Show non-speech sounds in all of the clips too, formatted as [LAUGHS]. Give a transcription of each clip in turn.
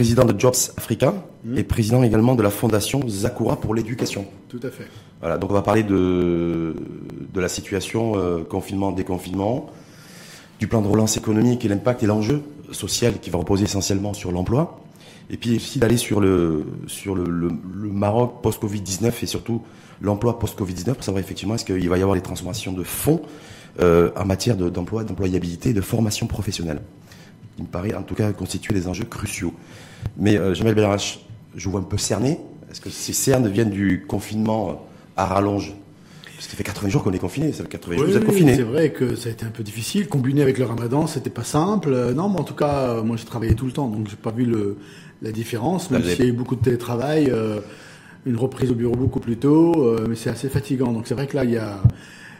président de Jobs Africa Mmh. et président également de la fondation Zakura pour l'éducation. Tout à fait. Voilà, donc on va parler de, de la situation euh, confinement, déconfinement, du plan de relance économique et l'impact et l'enjeu social qui va reposer essentiellement sur l'emploi, et puis aussi d'aller sur le sur le, le- le Maroc post-Covid-19 et surtout l'emploi post-Covid-19 pour savoir effectivement est-ce qu'il va y avoir des transformations de fonds euh, en matière de- d'emploi, d'employabilité et de formation professionnelle. Il me paraît en tout cas constituer des enjeux cruciaux. Mais euh, Jamel Belrach, je vous vois un peu cerné. Est-ce que ces cernes viennent du confinement à rallonge? Parce que ça fait 80 jours qu'on est confiné. Ça fait 80 jours que vous êtes Oui, confiné. C'est vrai que ça a été un peu difficile. Combiné avec le ramadan, c'était pas simple. Euh, Non, mais en tout cas, euh, moi j'ai travaillé tout le temps, donc j'ai pas vu le, la différence. Même s'il y a eu beaucoup de télétravail, euh, une reprise au bureau beaucoup plus tôt, euh, mais c'est assez fatigant. Donc c'est vrai que là, il y a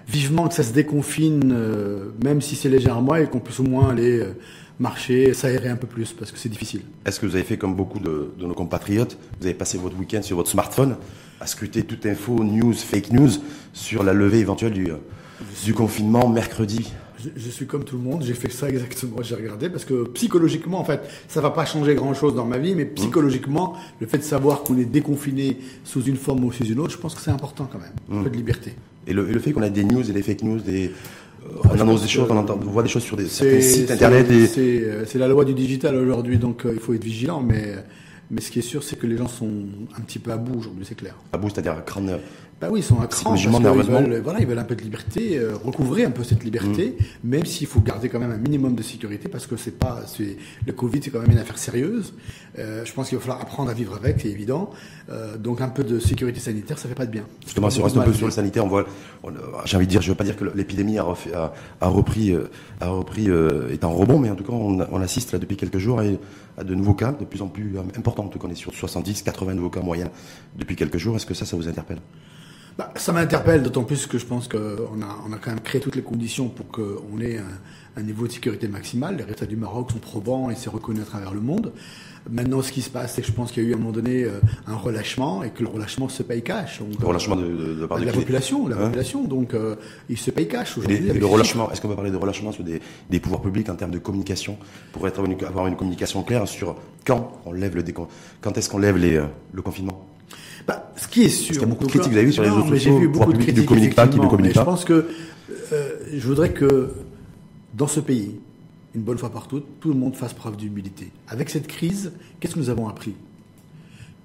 vivement que ça se déconfine, euh, même si c'est légèrement, et qu'on puisse au moins aller euh, marcher, s'aérer un peu plus, parce que c'est difficile. Est-ce que vous avez fait comme beaucoup de, de nos compatriotes? Vous avez passé votre week-end sur votre smartphone à scruter toute info, news, fake news sur la levée éventuelle du, euh, du confinement mercredi? Je, je suis comme tout le monde, j'ai fait ça exactement, j'ai regardé parce que psychologiquement, en fait, ça va pas changer grand chose dans ma vie, mais psychologiquement, le fait de savoir qu'on est déconfiné sous une forme ou sous une autre, je pense que c'est important quand même, un peu de liberté. Et le, et le fait qu'on a des news et des fake news, des, on je annonce des choses, on, entend, on voit des choses sur des, certains sites internet. Et... c'est, euh, c'est la loi du digital aujourd'hui, donc euh, il faut être vigilant, mais, mais ce qui est sûr, c'est que les gens sont un petit peu à bout aujourd'hui, c'est clair. À bout, c'est-à-dire crâne. Bah oui, ils sont à cran parce nerveusement. veulent, voilà, ils veulent un peu de liberté, euh, recouvrer un peu cette liberté, Mm. même s'il faut garder quand même un minimum de sécurité parce que c'est pas, c'est, le Covid c'est quand même une affaire sérieuse. Euh, je pense qu'il va falloir apprendre à vivre avec, c'est évident. Euh, donc un peu de sécurité sanitaire, ça fait pas de bien. Justement, si on reste un peu sur le sanitaire, on voit, on- j'ai envie de dire, je veux pas dire que l'épidémie a, a, a repris, euh, a repris, euh, est en rebond, mais en tout cas, on, on assiste là depuis quelques jours à, à de nouveaux cas, de plus en plus euh, importants. En tout cas, on est sur 70, 80 nouveaux cas moyens depuis quelques jours. Est-ce que ça, ça vous interpelle? Bah, ça m'interpelle, d'autant plus que je pense qu'on a, on a quand même créé toutes les conditions pour qu'on ait un, un niveau de sécurité maximal. Les résultats du Maroc sont probants et c'est reconnu à travers le monde. Maintenant, ce qui se passe, c'est que je pense qu'il y a eu à un moment donné euh, un relâchement et que le relâchement se paye cash. Donc, Le relâchement de, de, de, de la population, la Hein population. Donc, euh, il se paye cash aujourd'hui. le relâchement, est-ce qu'on peut parler de relâchement sur des, des pouvoirs publics en termes de communication pour être, avoir une communication claire sur quand on lève le décon, quand est-ce qu'on lève les, euh, le confinement? Bah, ce qui est sûr. qu'il y a beaucoup de critiques, vous avez vu sur les réseaux sociaux, J'ai vu le pouvoir beaucoup de public qui ne critiques. communique pas, qui ne effectivement, communique mais pas. Je pense que euh, je voudrais que dans ce pays, une bonne fois par toutes, tout le monde fasse preuve d'humilité. Avec cette crise, qu'est-ce que nous avons appris?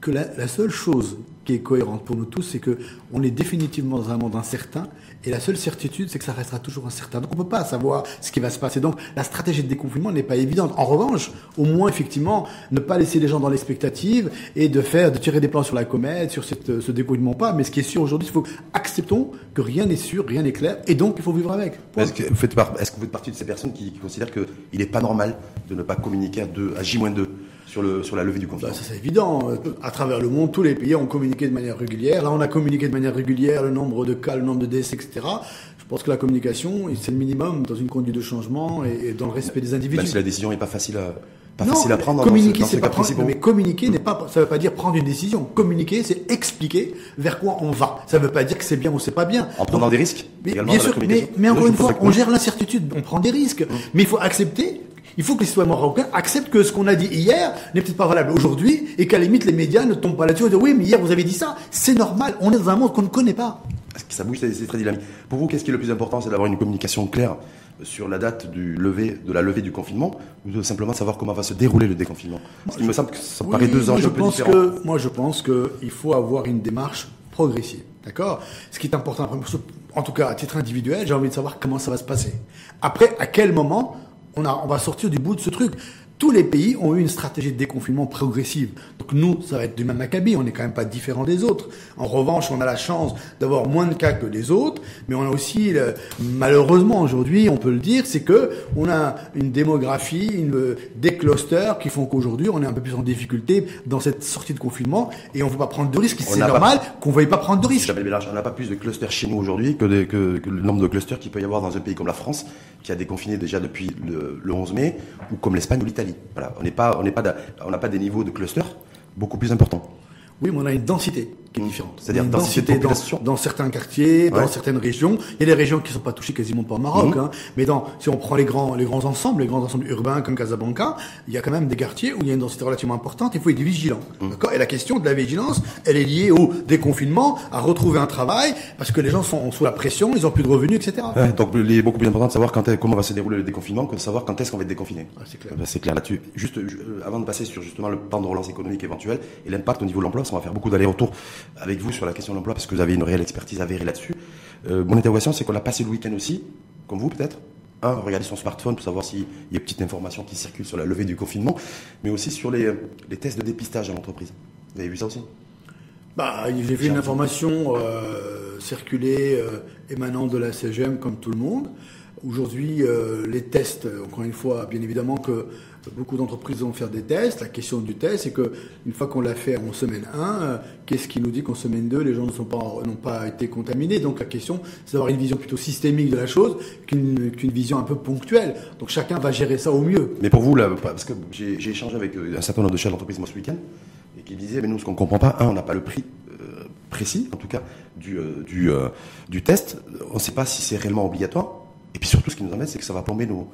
Que la, seule chose qui est cohérente pour nous tous, c'est que on est définitivement dans un monde incertain, et la seule certitude, c'est que ça restera toujours incertain. Donc on peut pas savoir ce qui va se passer. Donc la stratégie de déconfinement n'est pas évidente. En revanche, au moins effectivement, ne pas laisser les gens dans l'expectative et de faire, de tirer des plans sur la comète, sur ce déconfinement pas. Mais ce qui est sûr aujourd'hui, il faut acceptons que rien n'est sûr, rien n'est clair, et donc il faut vivre avec. Est-ce que, vous faites partie de ces personnes qui, qui considèrent qu'il n'est pas normal de ne pas communiquer à, deux, à J-2 sur, le, sur la levée du confinement Bah, ça c'est évident. À travers le monde, tous les pays ont communiqué de manière régulière. Là, on a communiqué de manière régulière le nombre de cas, le nombre de décès, etc. Je pense que la communication, c'est le minimum dans une conduite de changement et, et dans le respect des individus. Même si la décision n'est pas facile à, pas non, facile à prendre dans communiquer, c'est ce pas prendre, mais communiquer n'est pas, ça veut pas dire prendre une décision. Communiquer, c'est expliquer vers quoi on va. Ça veut pas dire que c'est bien ou c'est pas bien. En prenant Donc, des risques mais, bien sûr, mais, mais encore une fois, on gère l'incertitude, on prend des risques. Mais il faut accepter, il faut que les citoyens marocains acceptent que ce qu'on a dit hier n'est peut-être pas valable aujourd'hui et qu'à la limite les médias ne tombent pas là-dessus et disent oui, mais hier vous avez dit ça, c'est normal, on est dans un monde qu'on ne connaît pas. Ça bouge, c'est très dynamique. Pour vous, qu'est-ce qui est le plus important? C'est d'avoir une communication claire sur la date du lever, de la levée du confinement ou de simplement savoir comment va se dérouler le déconfinement? Parce qu'il me semble que ça me paraît Oui, deux enjeux je un pense que, moi, je pense qu'il faut avoir une démarche progressive. D'accord? Ce qui est important, en tout cas à titre individuel, j'ai envie de savoir comment ça va se passer. Après, à quel moment on, va sortir du bout de ce truc tous les pays ont eu une stratégie de déconfinement progressive. Donc nous, ça va être du même acabit, on n'est quand même pas différent des autres. En revanche, on a la chance d'avoir moins de cas que les autres, mais on a aussi, malheureusement aujourd'hui, on peut le dire, c'est que on a une démographie, une, des clusters qui font qu'aujourd'hui, on est un peu plus en difficulté dans cette sortie de confinement et on ne veut pas prendre de risques. C'est pas- normal qu'on ne veuille pas prendre de risques. On n'a pas plus de clusters chez nous aujourd'hui que, des- que- que le nombre de clusters qu'il peut y avoir dans un pays comme la France, qui a déconfiné déjà depuis le, le 11 mai, ou comme l'Espagne ou l'Italie. On n'a pas des niveaux de clusters beaucoup plus importants. Oui, mais on a une densité. Qui est différente. C'est-à-dire densité dans, dans certains quartiers, dans Ouais. certaines régions. Il y a des régions qui sont pas touchées quasiment pas au Maroc, Mhm. hein, mais dans, si on prend les grands, les grands ensembles, les grands ensembles urbains comme Casablanca, il y a quand même des quartiers où il y a une densité relativement importante. Il faut être vigilant. Mhm. D'accord? Et la question de la vigilance, elle est liée au déconfinement, à retrouver un travail, parce que les gens sont sous la pression, ils ont plus de revenus, etc. Ouais, donc il est beaucoup plus important de savoir quand comment va se dérouler le déconfinement que de savoir quand est-ce qu'on va être déconfiné. Ah, c'est clair. Euh, C'est clair là-dessus. Juste je- euh, avant de passer sur justement le plan de relance économique éventuel et l'impact au niveau de l'emploi, parce qu'on va faire beaucoup d'allers-retours avec vous sur la question de l'emploi parce que vous avez une réelle expertise avérée là-dessus. Euh, mon interrogation, c'est qu'on a passé le week-end aussi, comme vous peut-être. Un, regarder son smartphone pour savoir s'il y a une petite information qui circule sur la levée du confinement, mais aussi sur les, les tests de dépistage à l'entreprise. Vous avez vu ça aussi? Bah, j'ai vu une information euh, circuler euh, émanant de la CGM comme tout le monde. Aujourd'hui, euh, les tests, euh, encore une fois, bien évidemment que beaucoup d'entreprises vont faire des tests. La question du test, c'est que une fois qu'on l'a fait en semaine 1, euh, qu'est-ce qui nous dit qu'en semaine 2, les gens ne pas n'ont pas été contaminés? Donc la question, c'est d'avoir une vision plutôt systémique de la chose qu'une qu'une vision un peu ponctuelle. Donc chacun va gérer ça au mieux. Mais pour vous, là, parce que j'ai échangé avec euh, un certain nombre de chefs d'entreprise moi ce week-end, et qui disaient, mais nous, ce qu'on ne comprend pas, un, on n'a pas le prix euh, précis, en tout cas, du, du, du test. On ne sait pas si c'est réellement obligatoire. Et puis surtout, ce qui nous embête, c'est que ça va plomber nos,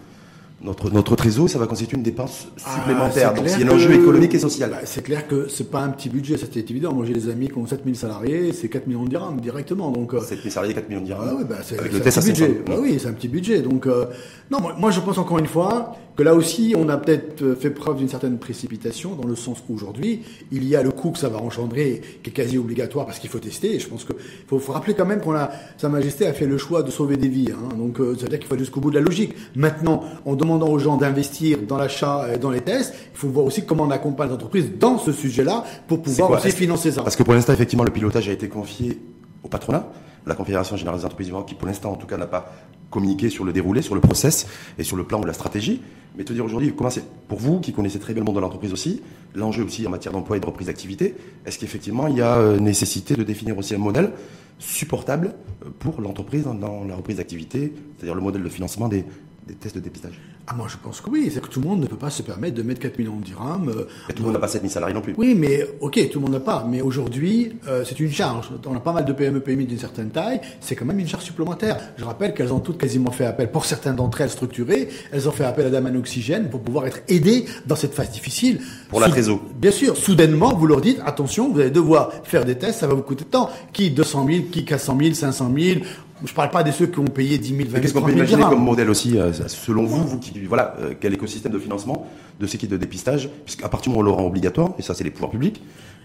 notre, notre et ça va constituer une dépense supplémentaire. Ah, c'est Donc a un enjeu économique et social. Bah, c'est clair que c'est pas un petit budget, c'est évident. Moi j'ai des amis qui ont 7000 salariés, c'est 4 millions de dirhams directement. Donc, euh, 7 000 salariés, 4 millions de dirhams. ah ouais, bah, c'est avec c'est le un test petit 500. budget. Bah oui, c'est un petit budget. Donc, euh, non, moi, moi, je pense encore une fois que là aussi, on a peut-être euh, fait preuve d'une certaine précipitation dans le sens où aujourd'hui, il y a le coût que ça va engendrer, qui est quasi obligatoire parce qu'il faut tester. Et je pense que faut, faut rappeler quand même qu'on a, Sa Majesté a fait le choix de sauver des vies. Hein. Donc, euh, ça veut dire qu'il faut aller jusqu'au bout de la logique. Maintenant, en demandant aux gens d'investir dans l'achat, et dans les tests, il faut voir aussi comment on accompagne les entreprises dans ce sujet-là pour pouvoir aussi financer ça. Parce que pour l'instant, effectivement, le pilotage a été confié au patronat, la Confédération Générale des Entreprises du Maroc, qui pour l'instant, en tout cas, n'a pas communiqué sur le déroulé, sur le process et sur le plan ou la stratégie. Mais te dire aujourd'hui, comment c'est, pour vous, qui connaissez très bien le monde de l'entreprise aussi, l'enjeu aussi en matière d'emploi et de reprise d'activité, est-ce qu'effectivement, il y a euh, nécessité de définir aussi un modèle supportable euh, pour l'entreprise dans- dans la reprise d'activité, c'est-à-dire le modèle de financement des, des tests de dépistage Ah, moi, je pense que oui. C'est que tout le monde ne peut pas se permettre de mettre 4 millions de dirhams. euh, Et tout le monde n'a pas 7 000 salariés non plus. Oui, mais ok, tout le monde n'a pas. Mais aujourd'hui, euh, c'est une charge. On a pas mal de PME, PMI d'une certaine taille. C'est quand même une charge supplémentaire. Je rappelle qu'elles ont toutes quasiment fait appel, pour certaines d'entre elles structurées, elles ont fait appel à Daman Oxygène pour pouvoir être aidées dans cette phase difficile. Pour la trésor. Bien sûr, soudainement, vous leur dites, attention, vous allez devoir faire des tests, ça va vous coûter de temps. Qui 200 000, qui 400 000, 500 000. Je parle pas de ceux qui ont payé 10 000, 20 Mais 000, qu'est-ce qu'on 30 peut 000 imaginer comme modèle aussi, euh, selon vous, vous qui, voilà, euh, quel écosystème de financement de ces kits de dépistage, puisqu'à partir du moment où on le rend obligatoire, et ça c'est les pouvoirs publics,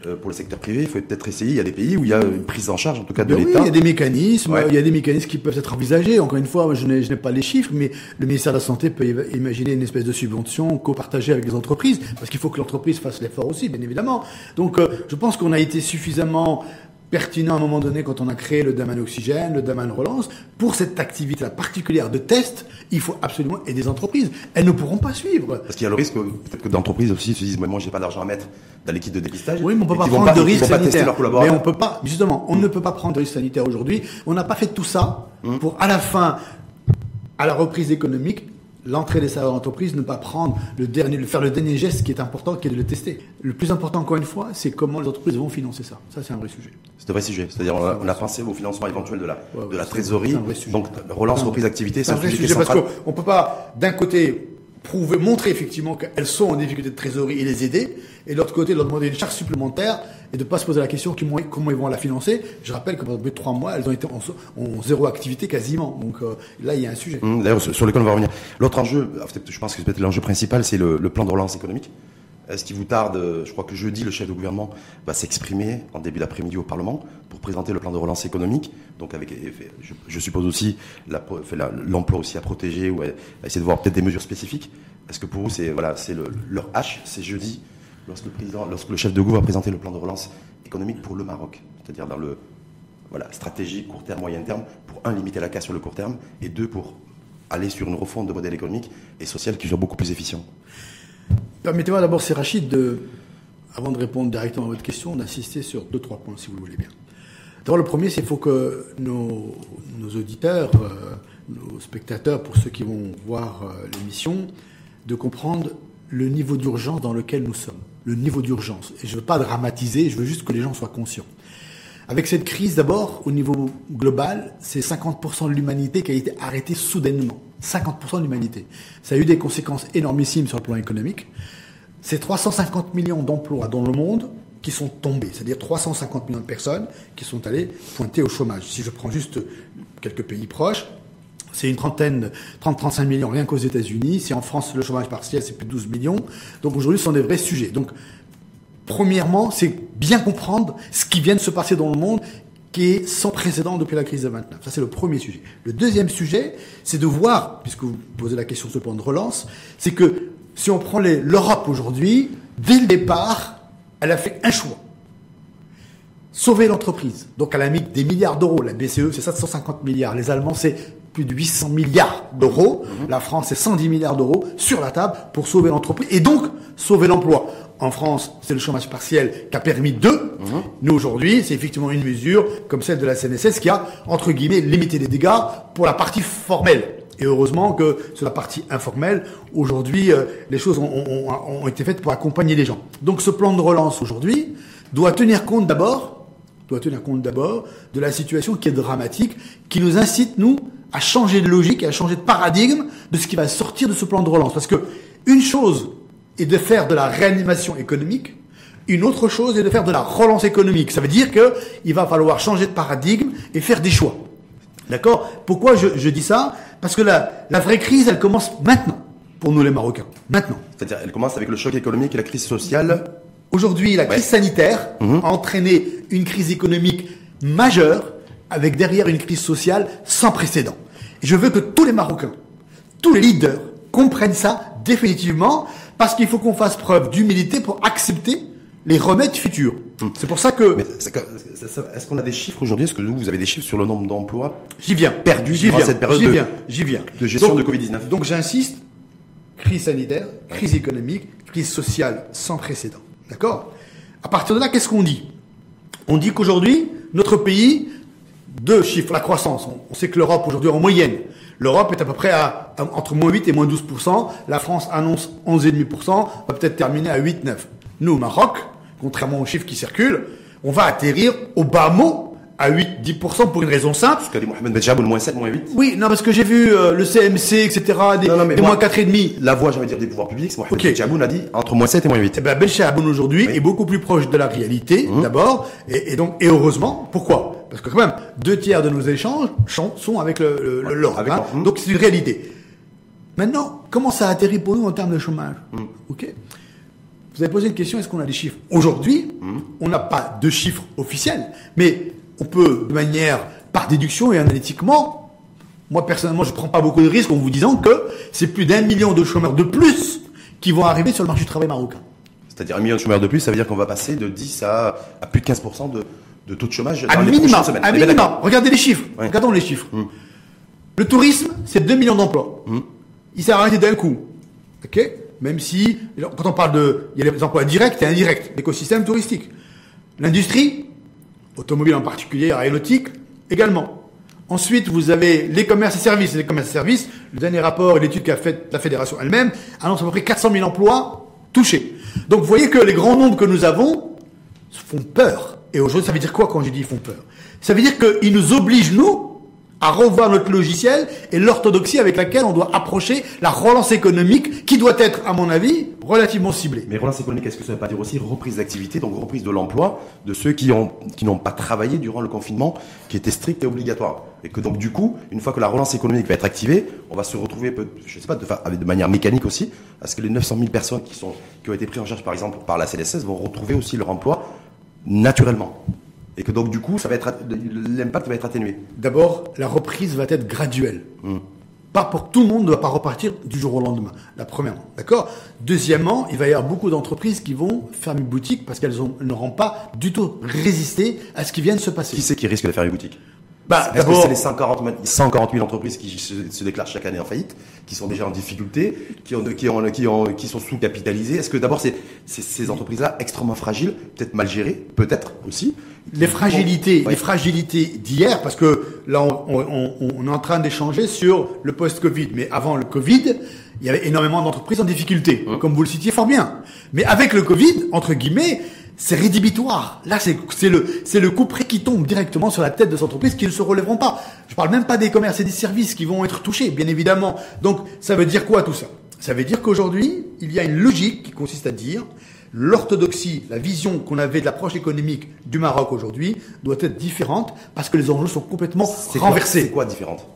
euh, pour le secteur privé, il faut peut-être essayer, il y a des pays où il y a une prise en charge, en tout cas de Ben oui, l'État. il y a des mécanismes, Ouais. il y a des mécanismes qui peuvent être envisagés. Encore une fois, je n'ai pas les chiffres, mais le ministère de la Santé peut imaginer une espèce de subvention copartagée avec les entreprises, parce qu'il faut que l'entreprise fasse l'effort aussi, bien évidemment. Donc, je pense qu'on a été suffisamment pertinent à un moment donné quand on a créé le Daman Oxygène, le Daman Relance. Pour cette activité particulière de test, il faut absolument aider les entreprises. Elles ne pourront pas suivre. Parce qu'il y a le risque, peut-être que d'entreprises aussi se disent, mais moi j'ai pas d'argent à mettre dans kits de dépistage. Oui, mais on peut pas prendre de pas sanitaires. leurs Mais on peut pas, justement, on ne peut pas prendre de risques sanitaires aujourd'hui. On n'a pas fait tout ça Hum. pour, à la fin, à la reprise économique, l'entrée des salariés dans l'entreprise, ne pas prendre le dernier, faire le dernier geste qui est important, qui est de le tester. Le plus important, encore une fois, c'est comment les entreprises vont financer ça. Ça, c'est un vrai sujet. C'est un vrai sujet. C'est-à-dire, on a, on a pensé au financement éventuel de la, Ouais, de la trésorerie. Donc, relance, reprise d'activité, C'est un vrai sujet parce qu'on ne peut pas, d'un côté, prouver, montrer effectivement qu'elles sont en difficulté de trésorerie et les aider, et de l'autre côté, leur demander une charge supplémentaire et de ne pas se poser la question comment, ils vont la financer. Je rappelle que pendant trois mois, elles ont été en, zéro activité quasiment. Donc euh, là, il y a un sujet. D'ailleurs, sur sur lequel on va revenir. L'autre enjeu, peut-être- je pense que c'est peut-être l'enjeu principal, c'est le plan de relance économique. Est-ce qu'il vous tarde, je crois que jeudi, le chef de gouvernement va s'exprimer en début d'après-midi au Parlement pour présenter le plan de relance économique. Donc, avec, je, suppose aussi l'emploi aussi à protéger ou à, à essayer de voir peut-être des mesures spécifiques. Est-ce que pour vous, c'est voilà, c'est le, leur H, c'est jeudi, lorsque le président, lorsque le chef de gouvernement va présenter le plan de relance économique pour le Maroc, c'est-à-dire dans le voilà, stratégie court terme, moyen terme, pour un, limiter la casse sur le court terme, et deux, pour aller sur une refonte de modèle économique et social qui soit beaucoup plus efficient. Permettez-moi d'abord, c'est Rachid, de, avant de répondre directement à votre question, d'insister sur deux, trois points, si vous le voulez bien. D'abord, le premier, c'est qu'il faut que nos, auditeurs, euh, nos spectateurs, pour ceux qui vont voir euh, l'émission, de comprendre le niveau d'urgence dans lequel nous sommes. Le niveau d'urgence. Et je ne veux pas dramatiser, je veux juste que les gens soient conscients. Avec cette crise, d'abord, au niveau global, c'est 50% de l'humanité qui a été arrêtée soudainement. 50% de l'humanité. Ça a eu des conséquences énormissimes sur le plan économique. C'est 350 millions d'emplois dans le monde qui sont tombés, c'est-à-dire 350 millions de personnes qui sont allées pointer au chômage. Si je prends juste quelques pays proches, c'est une trentaine, 30-35 millions rien qu'aux États-Unis. Si en France le chômage partiel c'est plus de 12 millions. Donc aujourd'hui ce sont des vrais sujets. Donc premièrement, c'est bien comprendre ce qui vient de se passer dans le monde qui est sans précédent depuis la crise de 29. Ça, c'est le premier sujet. Le deuxième sujet, c'est de voir, puisque vous posez la question sur ce plan de relance, c'est que si on prend l'Europe aujourd'hui, dès le départ, elle a fait un choix. Sauver l'entreprise. Donc elle a mis des milliards d'euros. La BCE, c'est 750 milliards. Les Allemands, c'est plus de 800 milliards d'euros. Mhm. La France, c'est 110 milliards d'euros sur la table pour sauver l'entreprise et donc sauver l'emploi. En France, c'est le chômage partiel qui a permis deux. Mhm. Nous, aujourd'hui, c'est effectivement une mesure comme celle de la CNSS qui a, entre guillemets, limité les dégâts pour la partie formelle. Et heureusement que sur la partie informelle, aujourd'hui, euh, les choses ont, ont, été faites pour accompagner les gens. Donc ce plan de relance aujourd'hui doit tenir compte d'abord doit tenir compte d'abord de la situation qui est dramatique, qui nous incite, nous, à changer de logique et à changer de paradigme de ce qui va sortir de ce plan de relance. Parce que une chose est de faire de la réanimation économique, une autre chose est de faire de la relance économique. Ça veut dire qu'il va falloir changer de paradigme et faire des choix. D'accord? Pourquoi je, je dis ça? Parce que la, la vraie crise, elle commence maintenant, pour nous les Marocains. Maintenant. C'est-à-dire, elle commence avec le choc économique et la crise sociale. Aujourd'hui, la crise sanitaire mhm. a entraîné une crise économique majeure, avec derrière une crise sociale sans précédent. Et je veux que tous les Marocains, tous les leaders, comprennent ça définitivement, parce qu'il faut qu'on fasse preuve d'humilité pour accepter les remèdes futurs. Hmm. C'est pour ça que. Est-ce qu'on a des chiffres aujourd'hui? Est-ce que vous, avez des chiffres sur le nombre d'emplois J'y viens. Perdus j'y viens. cette période j'y viens. J'y viens. De gestion de Covid-19. Donc j'insiste crise sanitaire, crise économique, crise sociale sans précédent. D'accord? À partir de là, qu'est-ce qu'on dit? On dit qu'aujourd'hui, notre pays, deux chiffres, la croissance. On sait que l'Europe aujourd'hui en moyenne, l'Europe est à peu près à, entre moins 8 et moins 12%. La France annonce 11,5%, va peut-être terminer à 8-9. Nous, au Maroc, contrairement aux chiffres qui circulent, on va atterrir au bas mot à 8-10% pour une raison simple. Parce qu'a dit Mohamed Benjaboul, moins 7, moins 8. Oui, non, parce que j'ai vu euh, le CMC, etc., des, non, non, des moins 4,5. La voix, j'ai envie de dire, des pouvoirs publics, c'est Mohamed okay. A dit entre moins 7 et moins 8. Eh ben, Benjaboul aujourd'hui est beaucoup plus proche de la réalité, mmh. d'abord, et, et, donc, et heureusement, pourquoi? Parce que quand même, deux tiers de nos échanges sont avec le, le. Hein. Donc c'est une réalité. Maintenant, comment ça atterrit pour nous en termes de chômage mmh. Ok vous avez posé une question, est-ce qu'on a des chiffres Aujourd'hui, on n'a pas de chiffres officiels, mais on peut, de manière par déduction et analytiquement, moi personnellement, je ne prends pas beaucoup de risques en vous disant que c'est plus d'un million de chômeurs de plus qui vont arriver sur le marché du travail marocain. C'est-à-dire un million de chômeurs de plus, ça veut dire qu'on va passer de 10 à, à plus de 15% de, de, taux de chômage dans les minima, prochaines semaines. minima. Regardez les chiffres. Regardons les chiffres. Hum. Le tourisme, c'est 2 millions d'emplois. Hum. Il s'est arrêté d'un coup. OK Même si, quand on parle de... Il y a les emplois directs et indirects, l'écosystème touristique. L'industrie, automobile en particulier, aéronautique également. Ensuite, vous avez les commerces et services. Les commerces et services, le dernier rapport et l'étude qu'a faite la fédération elle-même annonce à peu près 400 000 emplois touchés. Donc vous voyez que les grands nombres que nous avons font peur. Et aujourd'hui, ça veut dire quoi quand je dis ils font peur? Ça veut dire qu'ils nous obligent, nous, à revoir notre logiciel et l'orthodoxie avec laquelle on doit approcher la relance économique qui doit être, à mon avis, relativement ciblée. Mais relance économique, est-ce que ça ne veut pas dire aussi reprise d'activité, donc reprise de l'emploi de ceux qui ont qui n'ont pas travaillé durant le confinement, qui était strict et obligatoire, et que donc du coup, une fois que la relance économique va être activée, on va se retrouver, je sais pas, de, manière mécanique aussi, à ce que les 900 000 personnes qui qui ont été prises en charge, par exemple, par la CLSS, vont retrouver aussi leur emploi naturellement. Et que donc, du coup, ça va être, l'impact va être atténué. D'abord, la reprise va être graduelle. Hmm. Pas pour tout le monde ne va pas repartir du jour au lendemain. La première, d'accord? Deuxièmement, il va y avoir beaucoup d'entreprises qui vont fermer boutique parce qu'elles n'auront pas du tout résisté à ce qui vient de se passer. Qui c'est qui risque de fermer boutique? Bah, Est-ce que c'est les 140, 140 000 entreprises qui se, déclarent chaque année en faillite, qui sont déjà en difficulté, qui, ont, qui, ont, qui, ont, qui sont sous-capitalisées? Est-ce que d'abord, c'est ces entreprises-là extrêmement fragiles, peut-être mal gérées, peut-être aussi les fragilités, les fragilités d'hier, parce que là, on, on, est en train d'échanger sur le post-Covid. Mais avant le Covid, il y avait énormément d'entreprises en difficulté, comme vous le citiez fort bien. Mais avec le Covid, entre guillemets, c'est rédhibitoire. Là, c'est le c'est le coup près qui tombe directement sur la tête de entreprises qui ne se relèveront pas. Je parle même pas des commerces et des services qui vont être touchés, bien évidemment. Donc, ça veut dire quoi tout ça? Ça veut dire qu'aujourd'hui, il y a une logique qui consiste à dire l'orthodoxie, la vision qu'on avait de l'approche économique du Maroc aujourd'hui doit être différente parce que les enjeux sont complètement renversés. C'est quoi différente?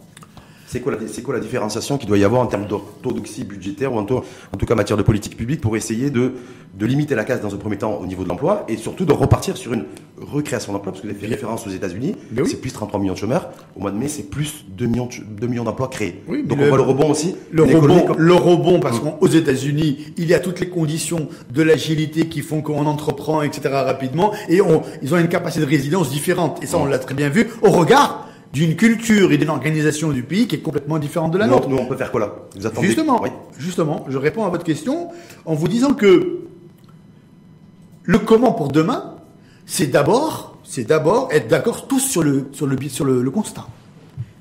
C'est quoi, la, c'est quoi la différenciation qu'il doit y avoir en termes d'orthodoxie budgétaire ou en tout, en tout cas en matière de politique publique pour essayer de, de limiter la casse dans un premier temps au niveau de l'emploi et surtout de repartir sur une recréation d'emplois parce que vous avez fait référence aux États-Unis, oui. c'est plus 33 millions de chômeurs. Au mois de mai, c'est plus 2 millions, de ch- 2 millions d'emplois créés. Oui, Donc le- on voit le rebond aussi. Le rebond, comme- le rebond, parce qu'aux États-Unis, il y a toutes les conditions de l'agilité qui font qu'on entreprend, etc. rapidement, et on, ils ont une capacité de résilience différente. Et ça, on l'a très bien vu au regard d'une culture et d'une organisation du pays qui est complètement différente de la nous, nôtre. nous, on peut faire quoi là Vous attendez Justement, Oui. justement, je réponds à votre question en vous disant que le comment pour demain, c'est d'abord, c'est d'abord être d'accord tous sur le sur le sur le, le constat.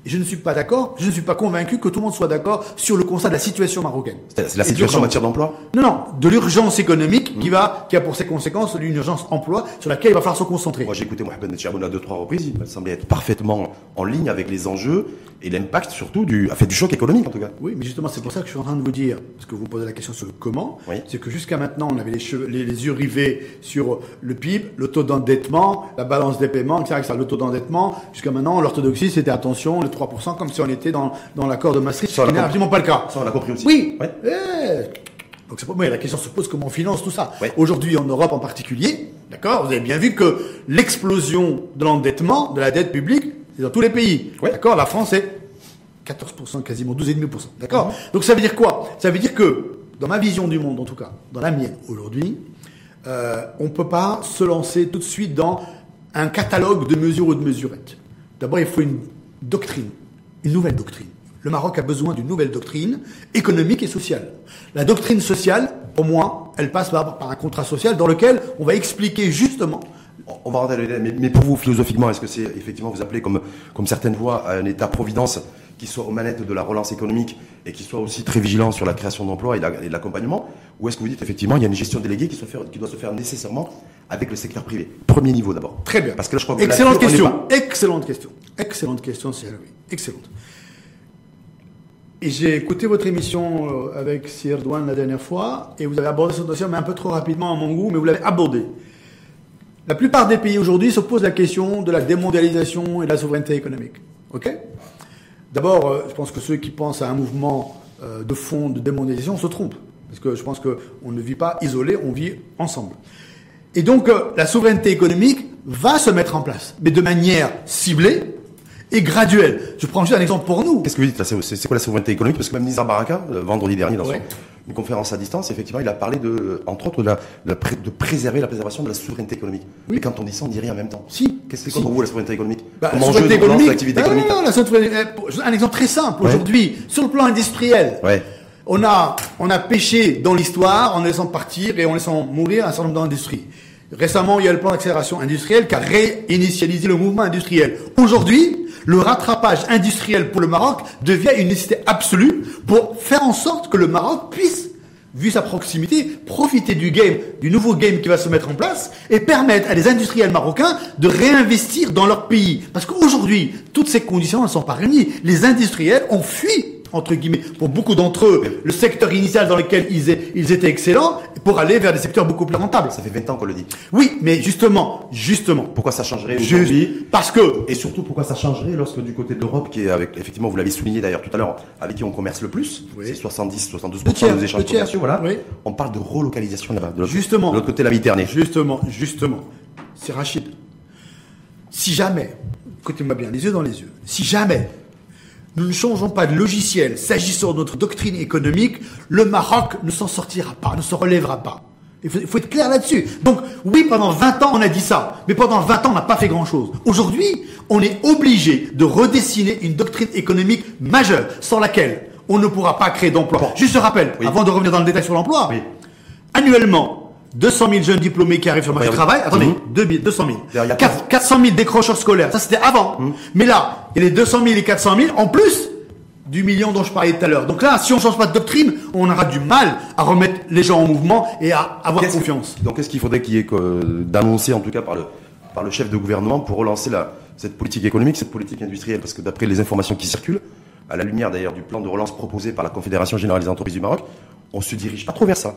Je ne suis pas d'accord, je ne suis pas convaincu que tout le monde soit d'accord sur le constat de la situation marocaine. C'est la situation en matière d'emploi Non, non, de l'urgence économique qui va, qui a pour ses conséquences une urgence emploi sur laquelle il va falloir se concentrer. Moi, j'ai écouté Mohamed Chaboun à deux, trois reprises. Il me semblait être parfaitement en ligne avec les enjeux et l'impact surtout du, fait, du choc économique, en tout cas. Oui, mais justement, c'est pour ça que je suis en train de vous dire, parce que vous posez la question sur le comment, Oui. c'est que jusqu'à maintenant, on avait les, cheveux- les, les yeux rivés sur le PIB, le taux d'endettement, la balance des paiements, etc. etc. Le taux d'endettement, jusqu'à maintenant, l'orthodoxie, c'était attention, le 3%, comme si on était dans, dans l'accord de Maastricht, ce qui n'est absolument pas le cas. Ça, on l'a compris aussi. Oui. Ouais. Eh. Donc c'est pas moi, la question se pose comment on finance tout ça. Ouais. Aujourd'hui, en Europe en particulier, d'accord, vous avez bien vu que l'explosion de l'endettement, de la dette publique, c'est dans tous les pays. Ouais. D'accord, la France est 14%, quasiment 12,5%. D'accord Donc ça veut dire quoi? Ça veut dire que, dans ma vision du monde en tout cas, dans la mienne aujourd'hui, euh, on ne peut pas se lancer tout de suite dans un catalogue de mesures ou de mesurettes. D'abord, il faut une doctrine, une nouvelle doctrine. Le Maroc a besoin d'une nouvelle doctrine économique et sociale. La doctrine sociale, pour moi, elle passe par, un contrat social dans lequel on va expliquer justement On va rentrer mais, mais pour vous, philosophiquement, est-ce que c'est effectivement, vous appelez comme, comme certaines voix, à un État-providence qui soit aux manettes de la relance économique et qui soit aussi très vigilant sur la création d'emplois et la- et l'accompagnement Ou est-ce que vous dites effectivement, il y a une gestion déléguée qui, doit se faire nécessairement avec le secteur privé? Premier niveau d'abord. Très bien. Parce que là, je crois que Excellente question. Excellente question. Excellente question. Oui. Excellente. J'ai écouté votre émission euh, avec Sir Douane la dernière fois, et vous avez abordé ce dossier, mais un peu trop rapidement à mon goût, mais vous l'avez abordé. La plupart des pays aujourd'hui se posent la question de la démondialisation et de la souveraineté économique. D'abord, euh, je pense que ceux qui pensent à un mouvement euh, de fond de démondialisation se trompent. Parce que je pense qu'on ne vit pas isolé, on vit ensemble. Et donc, la souveraineté économique va se mettre en place, mais de manière ciblée et graduelle. Je prends juste un exemple pour nous. Qu'est-ce que vous dites là C'est quoi la souveraineté économique? Parce que même Nizar Baraka, euh, vendredi dernier, dans son- une conférence à distance, effectivement, il a parlé de, entre autres, de, la, de, la pré- de préserver la préservation de la souveraineté économique. Mais quand on dit ça, on dit rien en même temps. Si. Qu'est-ce que c'est Si. pour vous la souveraineté économique? Bah, Comme la enjeu souveraineté de relance de économique. l'activité Non, économique? non, non, la souveraineté- eh, un exemple très simple. Ouais. Aujourd'hui, sur le plan industriel, Ouais. on a, on a pêché dans l'histoire en laissant partir et en laissant mourir un certain nombre d'industries. Récemment, il y a le plan d'accélération industrielle qui a réinitialisé le mouvement industriel. Aujourd'hui, le rattrapage industriel pour le Maroc devient une nécessité absolue pour faire en sorte que le Maroc puisse vu sa proximité, profiter du game, du nouveau game qui va se mettre en place et permettre à des industriels marocains de réinvestir dans leur pays. Parce qu'aujourd'hui, toutes ces conditions ne sont pas réunies. Les industriels ont fui, entre guillemets, pour beaucoup d'entre eux, le secteur initial dans lequel ils, étaient excellents pour aller vers des secteurs beaucoup plus rentables. Ça fait 20 ans qu'on le dit. Oui, mais justement, justement, Pourquoi ça changerait aujourd'hui parce que Et surtout, pourquoi ça changerait lorsque du côté de l'Europe, qui est avec, effectivement, vous l'avez souligné d'ailleurs tout à l'heure, avec qui on commerce le plus, Oui. c'est 70-72% Le tiers, de nos échanges le tiers. commerciaux, voilà. Oui. On parle de relocalisation là-bas, de l'autre- Justement. de l'autre côté de la Méditerranée. Justement, justement. C'est Rachid. Si jamais, écoutez-moi bien, les yeux dans les yeux, si jamais nous ne changeons pas de logiciel s'agissant de notre doctrine économique, le Maroc ne s'en sortira pas, ne se relèvera pas. Il faut, être clair là-dessus. Donc, oui, pendant 20 ans, on a dit ça. Mais pendant 20 ans, on n'a pas fait grand-chose. Aujourd'hui, on est obligé de redessiner une doctrine économique majeure, sans laquelle on ne pourra pas créer d'emplois. Juste rappel, Oui. avant de revenir dans le détail sur l'emploi, Oui. annuellement, 200 000 jeunes diplômés qui arrivent sur le marché du travail. Attendez, Mhm. deux mille- 200 000. Il y a Quatre- 400 000 décrocheurs scolaires. Ça, c'était avant. Mhm. Mais là, il y a les 200 000 et 400 000 en plus du million dont je parlais tout à l'heure. Donc là, si on ne change pas de doctrine, on aura du mal à remettre les gens en mouvement et à avoir confiance. Donc qu'est-ce qu'il faudrait qu'il y ait d'annoncer, en tout cas par le, par le chef de gouvernement, pour relancer la, cette politique économique, cette politique industrielle? Parce que d'après les informations qui circulent, à la lumière d'ailleurs du plan de relance proposé par la Confédération Générale des Entreprises du Maroc, on se dirige pas trop vers ça.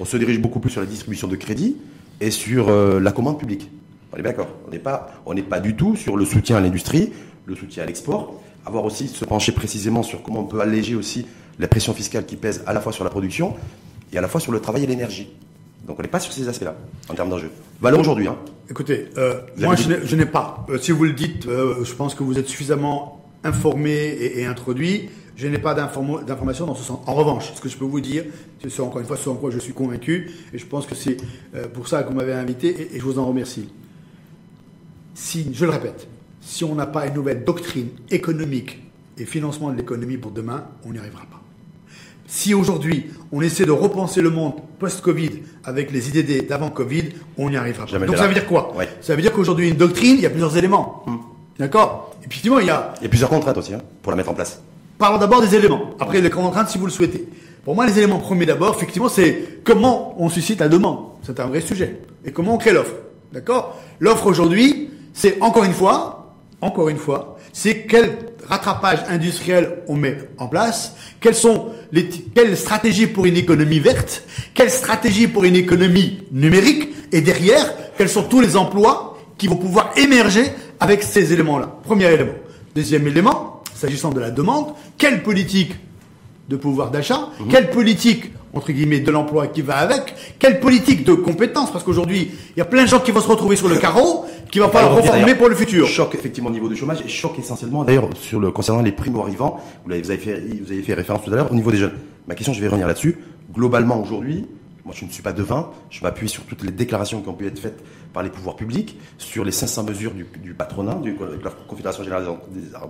On se dirige beaucoup plus sur la distribution de crédit et sur euh, la commande publique. On est d'accord. On n'est pas, on n'est pas du tout sur le soutien à l'industrie, le soutien à l'export. Avoir aussi se pencher précisément sur comment on peut alléger aussi la pression fiscale qui pèse à la fois sur la production et à la fois sur le travail et l'énergie. Donc on n'est pas sur ces aspects-là en termes d'enjeux. Valeur aujourd'hui. Hein. Écoutez, euh, moi je n'ai- pas. Euh, si vous le dites, je pense que vous êtes suffisamment informé et, et introduit. Je n'ai pas d'informations dans ce sens. En revanche, ce que je peux vous dire, c'est encore une fois ce en quoi je suis convaincu, et je pense que c'est euh, pour ça que vous m'avez invité, et, je vous en remercie. Si, je le répète, si on n'a pas une nouvelle doctrine économique et financement de l'économie pour demain, on n'y arrivera pas. Si aujourd'hui on essaie de repenser le monde post-Covid avec les idées des- d'avant-Covid, on n'y arrivera pas. Jamais Donc ça veut dire quoi? Ouais. Ça veut dire qu'aujourd'hui une doctrine, il y a plusieurs éléments. D'accord? Effectivement, il y a. Il y a plusieurs contraintes aussi hein, pour la mettre en place. Parlons d'abord des éléments. Après les contraintes, si vous le souhaitez. Pour moi, les éléments premiers d'abord, effectivement, c'est comment on suscite la demande. C'est un vrai sujet. Et comment on crée l'offre. D'accord? L'offre aujourd'hui, c'est encore une fois, encore une fois, c'est quel rattrapage industriel on met en place, quelles sont les, quelles stratégies pour une économie verte, quelles stratégies pour une économie numérique, et derrière, quels sont tous les emplois qui vont pouvoir émerger avec ces éléments-là. Premier élément. Deuxième élément, s'agissant de la demande, quelle politique de pouvoir d'achat, quelle politique entre guillemets de l'emploi qui va avec, quelle politique de compétences, parce qu'aujourd'hui il y a plein de gens qui vont se retrouver sur le carreau, qui va falloir Alors, reformer d'ailleurs, pour le futur. Choc effectivement au niveau du chômage et choc essentiellement d'ailleurs sur le concernant les primo arrivants. Vous, l'avez- vous avez fait vous avez fait référence tout à l'heure au niveau des jeunes. Ma question, je vais revenir là-dessus. Globalement aujourd'hui, moi je ne suis pas devin, je m'appuie sur toutes les déclarations qui ont pu être faites par les pouvoirs publics, sur les 500 mesures du, patronat, de la Confédération Générale des, Ent-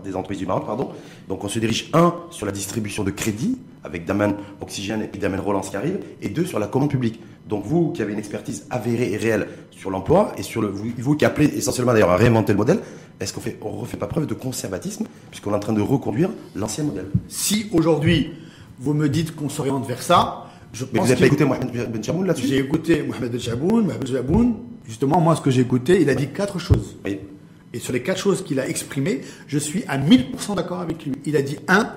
des- des entreprises du Maroc, pardon. Donc on se dirige un sur la distribution de crédit avec Daman Oxygène et Daman Relance qui arrive, et deux sur la commande publique. Donc vous qui avez une expertise avérée et réelle sur l'emploi et sur le vous, vous qui appelez essentiellement d'ailleurs à réinventer le modèle, est-ce qu'on on refait pas preuve de conservatisme puisqu'on est en train de reconduire l'ancien modèle? Si aujourd'hui vous me dites qu'on s'oriente vers ça, je pense vous qu'il- écouté Mohamed Ben là-dessus J'ai écouté Mohamed Chaboun, Mohamed Chaboun, justement moi ce que j'ai écouté, il a dit quatre choses. Oui. Et sur les quatre choses qu'il a exprimées, je suis à 1000% d'accord avec lui. Il a dit un,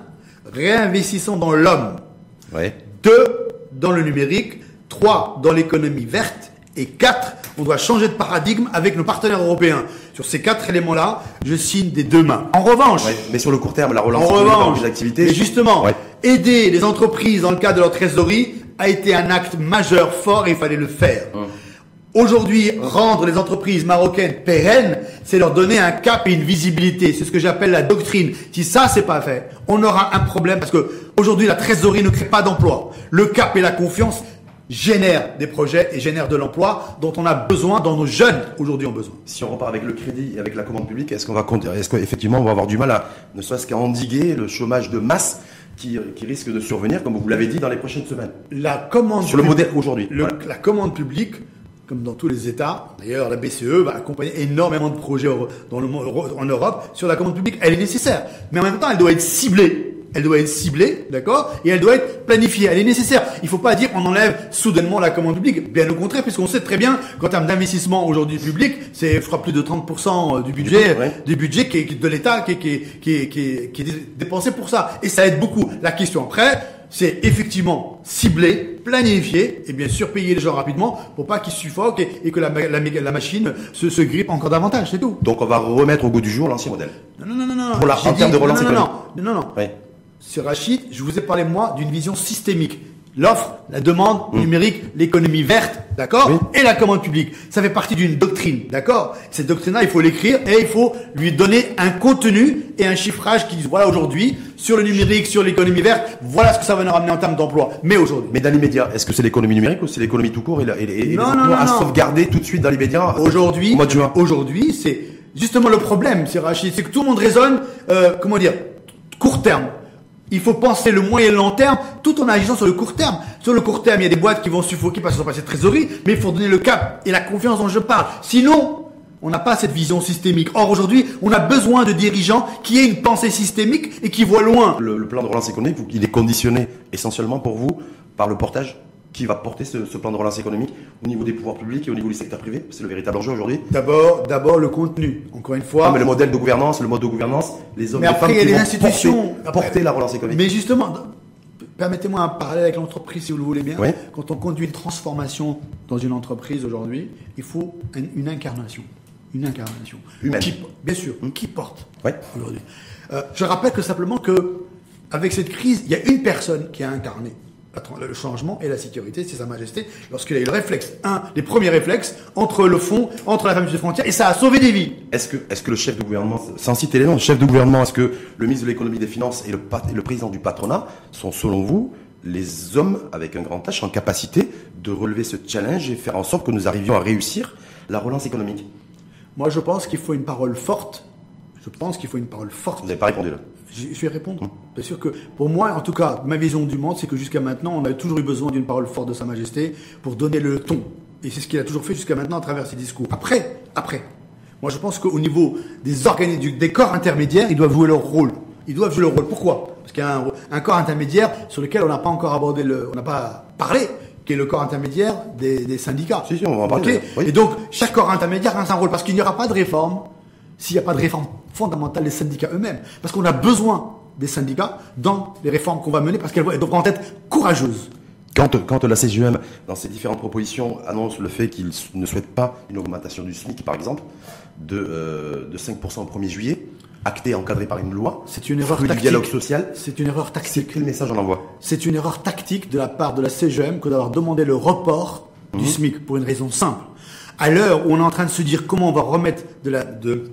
réinvestissons dans l'homme. Ouais. Deux, dans le numérique. Trois, dans l'économie verte. Et quatre, on doit changer de paradigme avec nos partenaires européens. Sur ces quatre éléments-là, je signe des deux mains. En revanche, Ouais. Mais sur le court terme, la relance en revanche, les activités. mais justement, Ouais. aider les entreprises dans le cadre de leur trésorerie a été un acte majeur, fort, et il fallait le faire. Hum. Aujourd'hui, rendre les entreprises marocaines pérennes, c'est leur donner un cap et une visibilité. C'est ce que j'appelle la doctrine. Si ça, c'est pas fait, on aura un problème parce que aujourd'hui, la trésorerie ne crée pas d'emploi. Le cap et la confiance génèrent des projets et génèrent de l'emploi dont on a besoin, dont nos jeunes aujourd'hui ont besoin. Si on repart avec le crédit et avec la commande publique, est-ce qu'on va est-ce qu'effectivement on va avoir du mal à ne serait-ce qu'à endiguer le chômage de masse qui, qui risque de survenir, comme vous l'avez dit, dans les prochaines semaines La commande Sur le publique- modèle aujourd'hui. Voilà. La commande publique, comme dans tous les États, d'ailleurs la BCE va accompagner énormément de projets dans le en Europe sur la commande publique. Elle est nécessaire, mais en même temps elle doit être ciblée. Elle doit être ciblée, d'accord Et elle doit être planifiée. Elle est nécessaire. Il faut pas dire on enlève soudainement la commande publique. Bien au contraire, puisqu'on sait très bien qu'en termes d'investissement aujourd'hui public, c'est je crois plus de 30% du budget, Ouais. du budget qui de l'État qui est, qui, est, qui, est, qui, est, dépensé pour ça. Et ça aide beaucoup. La question après, c'est effectivement cibler, planifier et bien sûr payer les gens rapidement pour pas qu'ils suffoquent et, et que la, machine se, se grippe encore davantage, c'est tout. Donc on va remettre au goût du jour l'ancien modèle. Non, non, non, non, non. Pour la- en termes de relance non, non, non, économique. non, non. C'est Rachid, je vous ai parlé moi d'une vision systémique. L'offre, la demande numérique, l'économie verte, d'accord Oui. Et la commande publique. Ça fait partie d'une doctrine, d'accord Cette doctrine-là, il faut l'écrire et il faut lui donner un contenu et un chiffrage qui disent voilà aujourd'hui, sur le numérique, sur l'économie verte, voilà ce que ça va nous ramener en termes d'emploi. Mais aujourd'hui. Mais dans l'immédiat, est-ce que c'est l'économie numérique ou c'est l'économie tout court et, la- et, et- Non, non, non, à non. sauvegarder tout de suite dans l'immédiat Aujourd'hui, aujourd'hui, c'est justement le problème, c'est Rachid, c'est que tout le monde raisonne, euh, comment dire, court terme. Il faut penser le moyen et le long terme, tout en agissant sur le court terme. Sur le court terme, il y a des boîtes qui vont suffoquer parce qu'ils sont passés de trésorerie, mais il faut donner le cap et la confiance dont je parle. Sinon, On n'a pas cette vision systémique. Or, aujourd'hui, on a besoin de dirigeants qui aient une pensée systémique et qui voient loin. Le, le plan de relance économique, il est conditionné essentiellement pour vous par le portage? Qui va porter ce, ce, plan de relance économique au niveau des pouvoirs publics et au niveau du secteur privé C'est le véritable enjeu aujourd'hui. D'abord, d'abord le contenu. Encore une fois. Ah, mais le modèle de gouvernance, le mode de gouvernance, les hommes, mais après, les y a des institutions porter, porter la relance économique. Mais justement, permettez-moi un parallèle avec l'entreprise, si vous le voulez bien. Oui. Quand on conduit une transformation dans une entreprise aujourd'hui, il faut une, une incarnation, une incarnation. Humaine. Qui, bien sûr, qui porte Ouais. aujourd'hui. Euh, je rappelle que simplement que avec cette crise, il y a une personne qui a incarné le changement et la sécurité, c'est Sa Majesté, lorsqu'il a eu le réflexe, un des premiers réflexes, entre le fond, entre la fameuse frontière, et ça a sauvé des vies. Est-ce que, est-ce que le chef de gouvernement, sans citer les noms, le chef de gouvernement, est-ce que le ministre de l'économie et des finances et le, et le président du patronat sont, selon vous, les hommes avec un grand H en capacité de relever ce challenge et faire en sorte que nous arrivions à réussir la relance économique? Moi, je pense qu'il faut une parole forte. Je pense qu'il faut une parole forte. Vous n'avez pas répondu là. Je vais répondre. Bien sûr que, pour moi, en tout cas, ma vision du monde, c'est que jusqu'à maintenant, on a toujours eu besoin d'une parole forte de Sa Majesté pour donner le ton. Et c'est ce qu'il a toujours fait jusqu'à maintenant à travers ses discours. Après, après, moi je pense qu'au niveau des organismes, du- des corps intermédiaires, ils doivent jouer leur rôle. Ils doivent jouer leur rôle. Pourquoi? Parce qu'il y a un, un corps intermédiaire sur lequel on n'a pas encore abordé le, on n'a pas parlé, qui est le corps intermédiaire des, des syndicats. Si, si, on va en parler, oui. Et donc, chaque corps intermédiaire a un rôle, parce qu'il n'y aura pas de réforme s'il n'y a pas de réforme fondamentale des syndicats eux-mêmes. Parce qu'on a besoin des syndicats dans les réformes qu'on va mener, parce qu'elles devront être courageuses. Quand, quand la CGM, dans ses différentes propositions, annonce le fait qu'il ne souhaite pas une augmentation du SMIC, par exemple, de, euh, de 5% au 1er juillet, acté, encadré par une loi, C'est une erreur tactique. dialogue social, C'est une erreur tactique. quel message on envoie C'est une erreur tactique de la part de la CGM que d'avoir demandé le report Mhm. du SMIC pour une raison simple. À l'heure où on est en train de se dire comment on va remettre de la, de,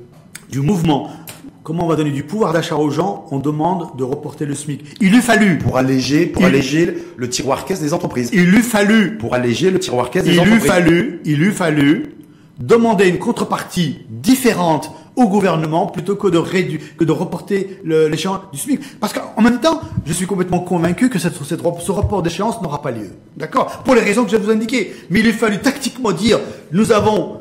du mouvement, comment on va donner du pouvoir d'achat aux gens, on demande de reporter le SMIC. Il eût fallu, Pour alléger, pour Il- alléger le tiroir caisse des entreprises. il eût fallu Pour alléger le tiroir caisse des Il eût entreprises. fallu, il eût fallu demander une contrepartie différente au gouvernement plutôt que de réduire, que de reporter l'échéance du SMIC. Parce qu'en même temps, je suis complètement convaincu que cette, cette- ce report d'échéance n'aura pas lieu. D'accord? Pour les raisons que je vais vous indiquer. Mais il a fallu tactiquement dire, nous avons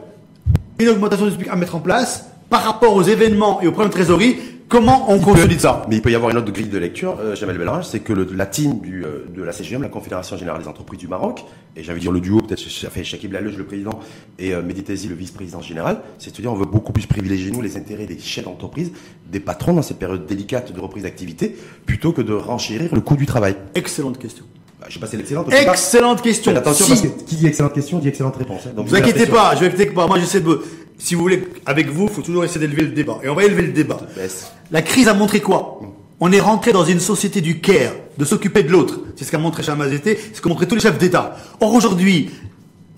une augmentation du SMIC à mettre en place par rapport aux événements et aux problèmes de trésorerie. Comment on consolide ça? Mais il peut y avoir une autre grille de lecture, euh, Jamel Bellange, c'est que le, la team du, euh, de la CGM, la Confédération Générale des Entreprises du Maroc, et j'avais dire le duo, peut-être ça fait Shakib Laleuge, le président, et euh, le vice-président général, c'est-à-dire on veut beaucoup plus privilégier, nous, les intérêts des chefs d'entreprise, des patrons dans cette période délicate de reprise d'activité, plutôt que de renchérir le coût du travail. Excellente question. Bah, je sais pas si c'est pas. Excellente question. Attention Si- parce que qui dit excellente question dit excellente réponse. hein. Donc, vous inquiétez pas, je vais inquiéter pas. Moi, j'essaie de. Si vous voulez, avec vous, il faut toujours essayer d'élever le débat. Et on va élever le débat. La crise a montré quoi? On est rentré dans une société du care, de s'occuper de l'autre. C'est ce qu'a montré Sa Majesté, c'est ce qu'ont montré tous les chefs d'État. Or, aujourd'hui,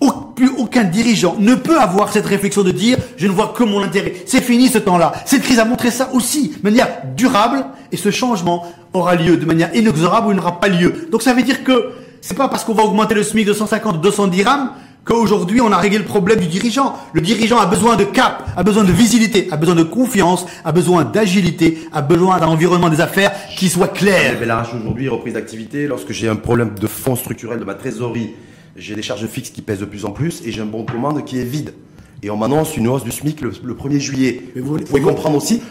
au- plus aucun dirigeant ne peut avoir cette réflexion de dire je ne vois que mon intérêt. C'est fini ce temps-là. Cette crise a montré ça aussi, de manière durable, et ce changement aura lieu de manière inexorable ou il n'aura pas lieu. Donc ça veut dire que c'est pas parce qu'on va augmenter le SMIC de 150 200 dirhams qu'aujourd'hui on a réglé le problème du dirigeant. Le dirigeant a besoin de cap, a besoin de visibilité, a besoin de confiance, a besoin d'agilité, a besoin d'un environnement des affaires qui soit clair. Jamel Bellange aujourd'hui, reprise d'activité, lorsque j'ai un problème de fonds structurel de ma trésorerie, j'ai des charges fixes qui pèsent de plus en plus et j'ai un bon de commande qui est vide. Et on m'annonce une hausse du SMIC le, le 1er juillet. Mais vous, vous- pouvez vous- comprendre aussi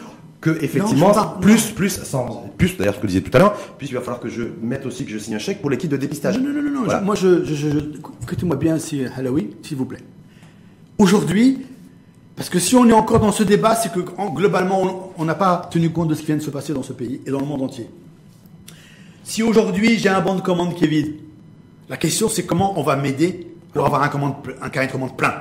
que effectivement, pas. plus, plus, sans, plus, d'ailleurs ce que je disais tout à l'heure, plus il va falloir que je mette aussi que je signe un chèque pour l'équipe de dépistage. Non, non, non, non. Voilà. je- moi je, je, je, je- écoutez-moi bien si Halawi, s'il vous plaît. Aujourd'hui, parce que si on est encore dans ce débat, c'est que en- globalement, on- n'a pas tenu compte de ce qui vient de se passer dans ce pays et dans le monde entier. Si aujourd'hui j'ai un banc de commande qui est vide, la question c'est comment on va m'aider pour avoir un, commande, un carnet de commande plein.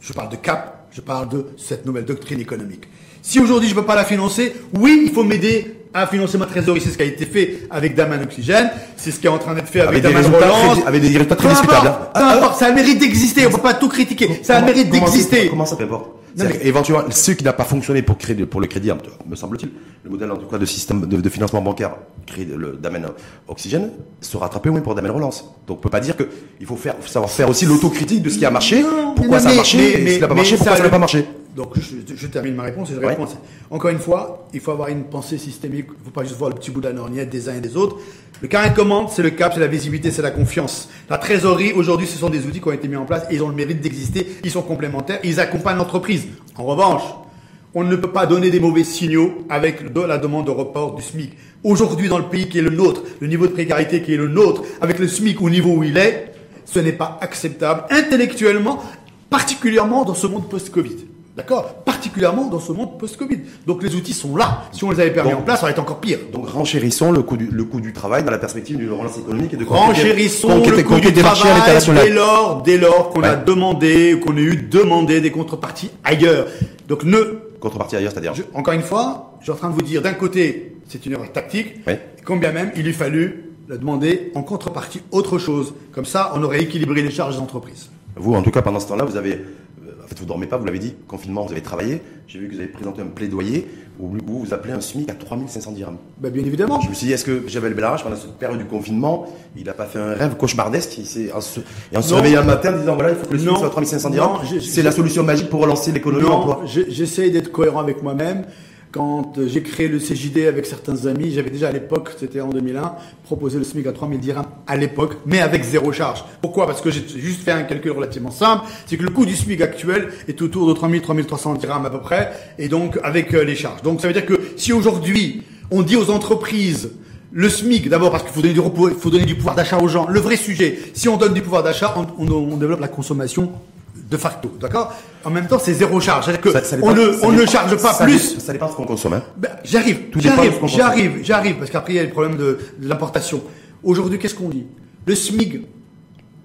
Je parle de cap, je parle de cette nouvelle doctrine économique. Si aujourd'hui je ne peux pas la financer, oui, il faut m'aider à financer ma trésorerie. C'est ce qui a été fait avec Daman Oxygène, c'est ce qui est en train d'être fait avec, Daman Relance. très- avec des résultats très Peu discutables, importe, hein. ça a le mérite d'exister, on ne peut pas tout critiquer. Ça a le mérite d'exister. Comment ça, peu importe Éventuellement, ce qui n'a pas fonctionné pour créer pour le crédit, me semble-t-il, le modèle en tout cas de système de, de financement bancaire créé le Damen Oxygène se rattraper au moins pour Damen Relance. Donc on peut pas dire que il faut faire savoir faire aussi l'autocritique de ce qui a marché, pourquoi ça a marché, mais- et mais- ce qui n'a pas mais marché, pourquoi ça n'a pas marché. Donc je, je termine ma réponse et je Ouais. réponds. Encore une fois, il faut avoir une pensée systémique. Il ne faut pas juste voir le petit bout de la lorgnette des uns et des autres. Le carnet de commande, c'est le cap, c'est la visibilité, c'est la confiance. La trésorerie, aujourd'hui, ce sont des outils qui ont été mis en place et ils ont le mérite d'exister. Ils sont complémentaires. Ils accompagnent l'entreprise. En revanche, on ne peut pas donner des mauvais signaux avec la demande de report du SMIC. Aujourd'hui, dans le pays qui est le nôtre, le niveau de précarité qui est le nôtre, avec le SMIC au niveau où il est, ce n'est pas acceptable intellectuellement, particulièrement dans ce monde post-Covid. D'accord? Particulièrement dans ce monde post-Covid. Donc les outils sont là. Si on les avait pas mis en place, ça aurait été encore pire. Donc renchérissons le coût du, le coût du travail dans la perspective d'une relance économique et de Renchérissons le coût du travail dès lors, dès lors qu'on a demandé, qu'on a eu demandé des contreparties ailleurs. Donc ne Contrepartie ailleurs, c'est-à-dire encore une fois, je suis en train de vous dire, d'un côté, c'est une erreur tactique, Ouais. combien même il lui fallu le demander en contrepartie autre chose. Comme ça, on aurait équilibré les charges des entreprises. Vous, en tout cas, pendant ce temps-là, vous avez, fait, vous dormez pas, vous l'avez dit, confinement, vous avez travaillé. J'ai vu que vous avez présenté un plaidoyer où vous appelez un SMIC à 3500 dirhams. Ben, bien évidemment. Je me suis dit, est-ce que Javel Bellarage, pendant cette période du confinement, il n'a pas fait un rêve cauchemardesque il s'est- en se- Et en se réveillant un matin en disant, voilà, il faut que le SMIC Non. soit à 3500 dirhams. C'est la solution magique pour relancer l'économie Non, j'essaye d'être cohérent avec moi-même. Quand euh, j'ai créé le CJD avec certains amis, j'avais déjà à l'époque, c'était en 2001, proposé le SMIC à 3000 dirhams à l'époque, mais avec zéro charge. Pourquoi? Parce que j'ai juste fait un calcul relativement simple, c'est que le coût du SMIC actuel est autour de 3000, 3300 dirhams à peu près, et donc avec euh, les charges. Donc ça veut dire que si aujourd'hui on dit aux entreprises le SMIC, d'abord parce qu'il faut donner du pouvoir d'achat aux gens. Le vrai sujet, si on donne du pouvoir d'achat, on développe la consommation de facto, d'accord? En même temps, c'est zéro charge. C'est-à-dire que Ça- ça on ne, on charge pas ça plus. Ça dépend de ce qu'on consomme. hein. Ben, j'arrive, j'arrive, j'arrive, j'arrive, parce qu'après il y a le problème de, de l'importation. Aujourd'hui, qu'est-ce qu'on dit? Le SMIG,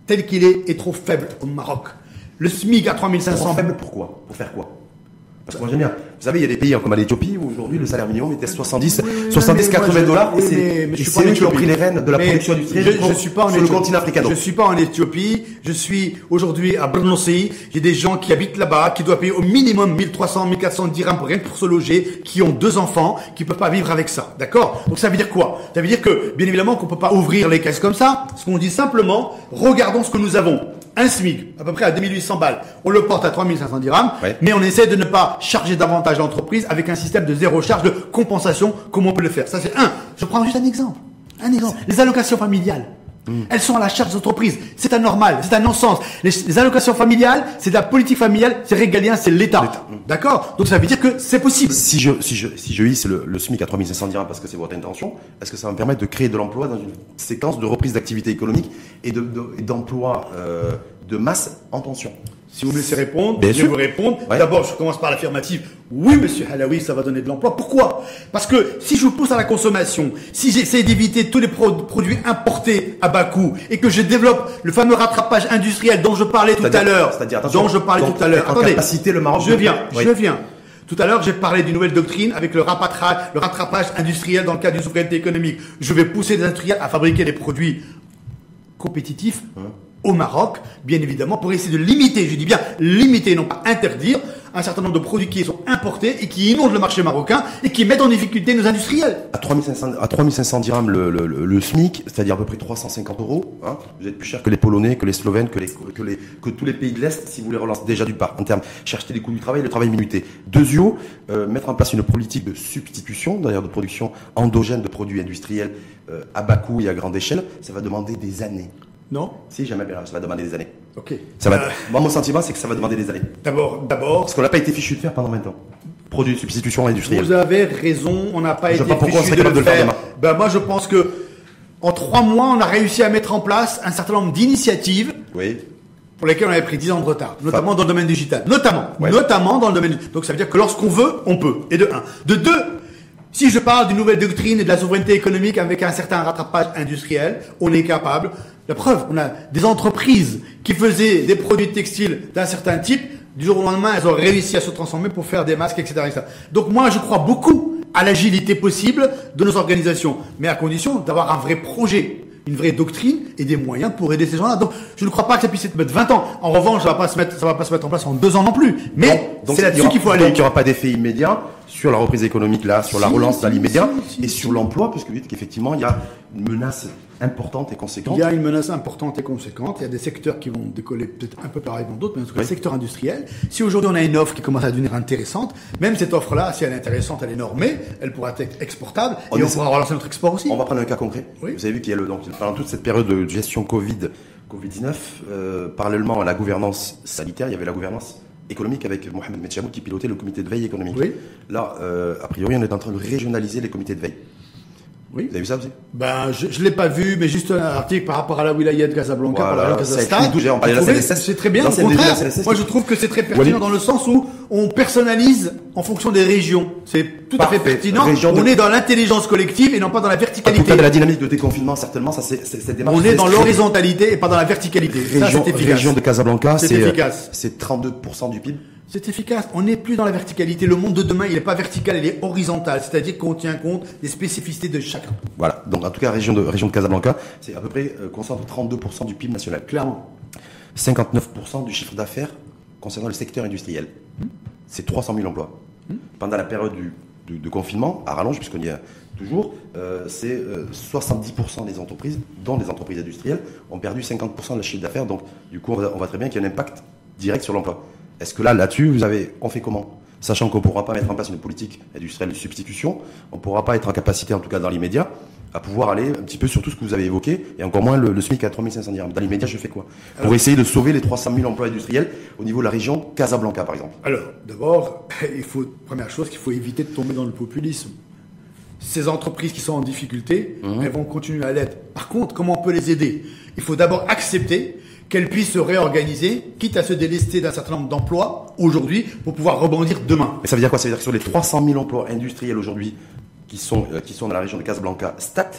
tel qu'il est, est trop faible au Maroc. Le SMIG à 3500 Trop faible, pourquoi? Pour faire quoi? Parce général, vous savez, il y a des pays comme l'Éthiopie où aujourd'hui le salaire minimum était 70, Oui, oui, 70, mais moi, 80 je- dollars. oui, et c'est eux qui ont pris les rênes de la Mais production industrielle je, je suis pas en sur le Éthiopie. continent africain. Je suis pas en Éthiopie. Je suis aujourd'hui à Brnossi. J'ai des gens qui habitent là-bas, qui doivent payer au minimum 1300, 1400 dirhams pour rien pour se loger, qui ont deux enfants, qui peuvent pas vivre avec ça. D'accord? Donc ça veut dire quoi? Ça veut dire que, bien évidemment, qu'on peut pas ouvrir les caisses comme ça. Ce qu'on dit simplement, regardons ce que nous avons. Un SMIC, à peu près à 2800 balles. On le porte à 3500 dirhams, Ouais. mais on essaie de ne pas charger davantage l'entreprise avec un système de zéro charge de compensation, comme on peut le faire. Ça, c'est un. Je prends juste un exemple. Un exemple. Les allocations familiales. Elles sont à la charge des entreprises. C'est anormal, c'est un non-sens. Les, les allocations familiales, c'est de la politique familiale, c'est régalien, c'est l'État. D'accord Donc ça veut dire que c'est possible. Si je, si je, si je hisse le, le SMIC à 3500 dirhams parce que c'est votre intention, est-ce que ça va me permettre de créer de l'emploi dans une séquence de reprise d'activité économique et de, de- d'emploi euh, de masse en tension Si vous me laissez répondre, Bien je vais vous répondre. Ouais. D'abord, je commence par l'affirmative. Oui, monsieur Halawi, ça va donner de l'emploi. Pourquoi? Parce que si je vous pousse à la consommation, si j'essaie d'éviter tous les pro- produits importés à bas coût et que je développe le fameux rattrapage industriel dont je parlais tout à C'est-à-dire- l'heure, attention, dont je parlais donc, tout à l'heure. en capacité, le Maroc je viens, Oui. je viens. Tout à l'heure, j'ai parlé d'une nouvelle doctrine avec le rattrapage, le rattrapage industriel dans le cadre d'une souveraineté économique. Je vais pousser les industriels à fabriquer des produits compétitifs au Maroc, bien évidemment, pour essayer de limiter, je dis bien limiter, non pas interdire, un certain nombre de produits qui sont importés et qui inondent le marché marocain et qui mettent en difficulté nos industriels. À 3500, à 3500 dirhams le, SMIC, c'est-à-dire à peu près 350 euros. Hein, vous êtes plus cher que les Polonais, que les Slovènes, que, les, que, les, tous les pays de l'Est, si vous voulez relancer déjà du part, en termes, chercher les coûts du travail, le travail minuté. Deuxièmement, euh, mettre en place une politique de substitution, d'ailleurs de production endogène de produits industriels euh, à bas coût et à grande échelle, ça va demander des années. Non? Si jamais, ça va demander des années. Ok. Ça va, Euh, moi, mon sentiment, c'est que ça va demander des années. D'abord, d'abord, Parce qu'on n'a pas été fichu de faire pendant 20 ans. Produits de substitution industrielle. Vous avez raison, on n'a pas Je été pas pourquoi on fichu de le de le faire faire. demain. Ben, moi, je pense que en trois mois, on a réussi à mettre en place un certain nombre d'initiatives Oui. pour lesquelles on avait pris 10 ans de retard, notamment dans le domaine digital. Notamment, Ouais. notamment dans le domaine. Donc ça veut dire que lorsqu'on veut, on peut. Et de un. De deux, si je parle d'une nouvelle doctrine et de la souveraineté économique avec un certain rattrapage industriel, on est capable. La preuve, on a des entreprises qui faisaient des produits textiles d'un certain type. Du jour au lendemain, elles ont réussi à se transformer pour faire des masques, etc. etc. Donc moi, je crois beaucoup à l'agilité possible de nos organisations, mais à condition d'avoir un vrai projet une vraie doctrine et des moyens pour aider ces gens-là. Donc, je ne crois pas que ça puisse se mettre 20 ans. En revanche, ça va pas se mettre, ça va pas se mettre en place en deux ans non plus. Mais Donc, donc, c'est là-dessus qu'il faut donc, aller. il n'y aura pas d'effet immédiat. sur la reprise économique là, sur la Si, relance dans l'immédiat si, et sur l'emploi, parce que vous dites qu'effectivement il y a une menace importante et conséquente. Il y a une menace importante et conséquente. Il y a des secteurs qui vont décoller peut-être un peu pareil dans d'autres, mais en tout cas, Oui. le secteur industriel. Si aujourd'hui on a une offre qui commence à devenir intéressante, même cette offre-là, si elle est intéressante, elle est normée, elle pourra être exportable On et on pourra relancer notre export aussi. On va prendre un cas concret. Oui. Vous avez vu qu'il y a le, donc, pendant toute cette période de gestion Covid, Covid-19, euh, parallèlement à la gouvernance sanitaire, il y avait la gouvernance économique avec Mohamed Metchamoud qui pilotait le comité de veille économique. Oui. Là, euh, a priori, on est en train de régionaliser les comités de veille. Oui. Vous avez vu ça aussi? Ben, je, je l'ai pas vu, mais juste un article par rapport à la wilaya de Casablanca, Voilà, par que C'est très bien, au de la contraire. Moi, je trouve que c'est très pertinent dans le sens où on personnalise en fonction des régions. C'est tout à fait pertinent. Région de- On est dans l'intelligence collective et non pas dans la En tout verticalité. cas, de la dynamique de déconfinement, certainement, ça, c'est, cette démarche On est dans l'horizontalité et pas dans la verticalité. Région, c'est efficace. région de Casablanca, c'est 32% du PIB. C'est efficace. On n'est plus dans la verticalité. Le monde de demain, il n'est pas vertical, il est horizontal. C'est-à-dire qu'on tient compte des spécificités de chacun. Voilà. Donc, en tout cas, région de, région de Casablanca, c'est à peu près, euh, concentre 32% du PIB national. Clairement. 59% du chiffre d'affaires concernant le secteur industriel. C'est 300 000 emplois. Pendant la période de, confinement, à rallonge, puisqu'on y est toujours, euh, c'est euh, 70% des entreprises, dont des entreprises industrielles, ont perdu 50% de leur chiffre d'affaires. Donc, du coup, on voit très bien qu'il y a un impact direct sur l'emploi. Est-ce que là, là-dessus, vous avez, on fait comment? Sachant qu'on ne pourra pas mettre en place une politique industrielle de substitution, on ne pourra pas être en capacité, en tout cas dans l'immédiat, à pouvoir aller un petit peu sur tout ce que vous avez évoqué, et encore moins le, le SMIC à 3500 dirhams. Dans l'immédiat, je fais quoi? Pour essayer de sauver les 300 000 emplois industriels au niveau de la région Casablanca, par exemple. Alors, d'abord, [LAUGHS] il faut, première chose, qu'il faut éviter de tomber dans le populisme. Ces entreprises qui sont en difficulté, elles vont continuer à l'être. Par contre, comment on peut les aider? Il faut d'abord accepter qu'elles puissent se réorganiser, quitte à se délester d'un certain nombre d'emplois aujourd'hui pour pouvoir rebondir demain. Mais ça veut dire quoi? Ça veut dire que sur les 300 000 emplois industriels aujourd'hui qui sont, euh, qui sont dans la région de Casablanca, stat,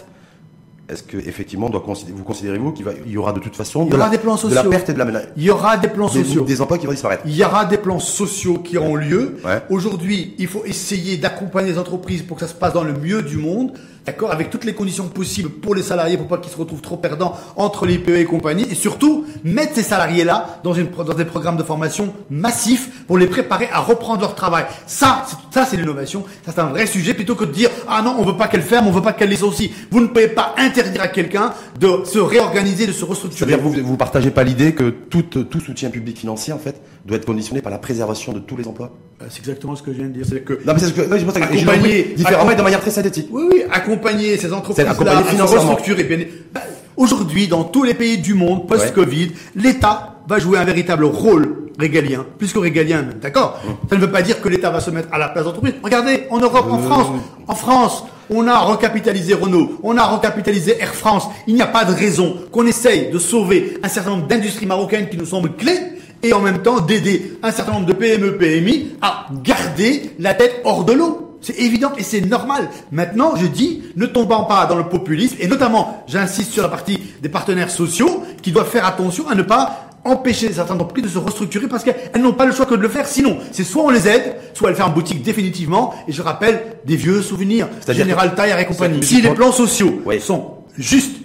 est-ce que effectivement, doit considérer, vous considérez-vous qu'il y aura de toute façon Il y de, la, des plans de la sociaux. perte et de la Il y aura des plans des, sociaux. des emplois qui vont disparaître Il y aura des plans sociaux qui auront lieu. Ouais. Aujourd'hui, il faut essayer d'accompagner les entreprises pour que ça se passe dans le mieux du monde, d'accord, avec toutes les conditions possibles pour les salariés, pour pas qu'ils se retrouvent trop perdants entre les PE et compagnie, et surtout mettre ces salariés-là dans, une, dans des programmes de formation massifs pour les préparer à reprendre leur travail. Ça, c'est- ça c'est l'innovation. Ça c'est un vrai sujet plutôt que de dire ah non, on veut pas qu'elle ferme, on veut pas qu'elle licencie. Vous ne pouvez pas interdire à quelqu'un de se réorganiser, de se restructurer. C'est-à-dire vous vous partagez pas l'idée que tout, tout soutien public financier en fait doit être conditionné par la préservation de tous les emplois? Euh, C'est exactement ce que je viens de dire. C'est que Non mais c'est ce que oui, je pense Accompagner- compris différemment et de manière très synthétique. Oui, oui, accompagner ces entreprises-là accompagner à se restructurer. bah, Aujourd'hui, dans tous les pays du monde, post-Covid, l'État va jouer un véritable rôle régalien, plus que régalien même, d'accord Ça ne veut pas dire que l'État va se mettre à la place d'entreprise. Regardez, en Europe, en France, en France, on a recapitalisé Renault, on a recapitalisé Air France. Il n'y a pas de raison qu'on essaye de sauver un certain nombre d'industries marocaines qui nous semblent clés et en même temps d'aider un certain nombre de PME, PMI à garder la tête hors de l'eau. C'est évident et c'est normal. Maintenant, je dis, ne tombons pas dans le populisme et notamment, j'insiste sur la partie des partenaires sociaux qui doivent faire attention à ne pas empêcher certaines entreprises de se restructurer parce qu'elles n'ont pas le choix que de le faire. Sinon, c'est soit on les aide, soit elles ferment boutique définitivement. Et je rappelle des vieux souvenirs. C'est-à-dire Général Taillard et compagnie. Si les plans sociaux sont justes,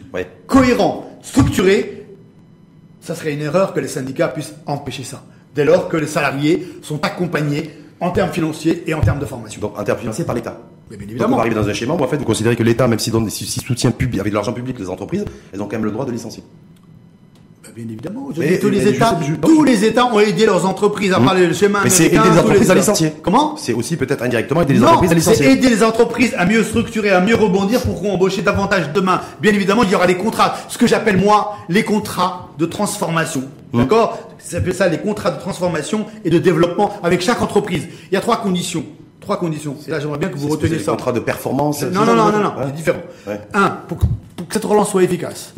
cohérents, structurés, ça serait une erreur que les syndicats puissent empêcher ça. Dès lors que les salariés sont accompagnés en termes financiers et en termes de formation. Donc interfinancé par l'État. Mais bien Donc évidemment. on va arriver dans un schéma où en fait vous considérez que l'État, même s'il donne des soutient public, avec de l'argent public les entreprises, elles ont quand même le droit de licencier. Bah, Bien évidemment. Je Mais- dis, tous les États, sais- je- tous les États ont aidé leurs entreprises à part le schéma Mais c'est aider les entreprises à licencier. Comment? C'est aussi peut-être indirectement aider les non, entreprises à c'est licencier. aider les entreprises à mieux structurer, à mieux rebondir pour embaucher davantage demain. Bien évidemment, il y aura des contrats, ce que j'appelle moi les contrats de transformation. Mmh. D'accord? Ça s'appelle ça les contrats de transformation et de développement avec chaque entreprise. Il y a trois conditions. Trois conditions. Et là, j'aimerais bien que vous reteniez ça. des contrats de performance. Non, non, non, non, non, Ouais. c'est différent. Ouais. Un, pour que, pour que cette relance soit efficace,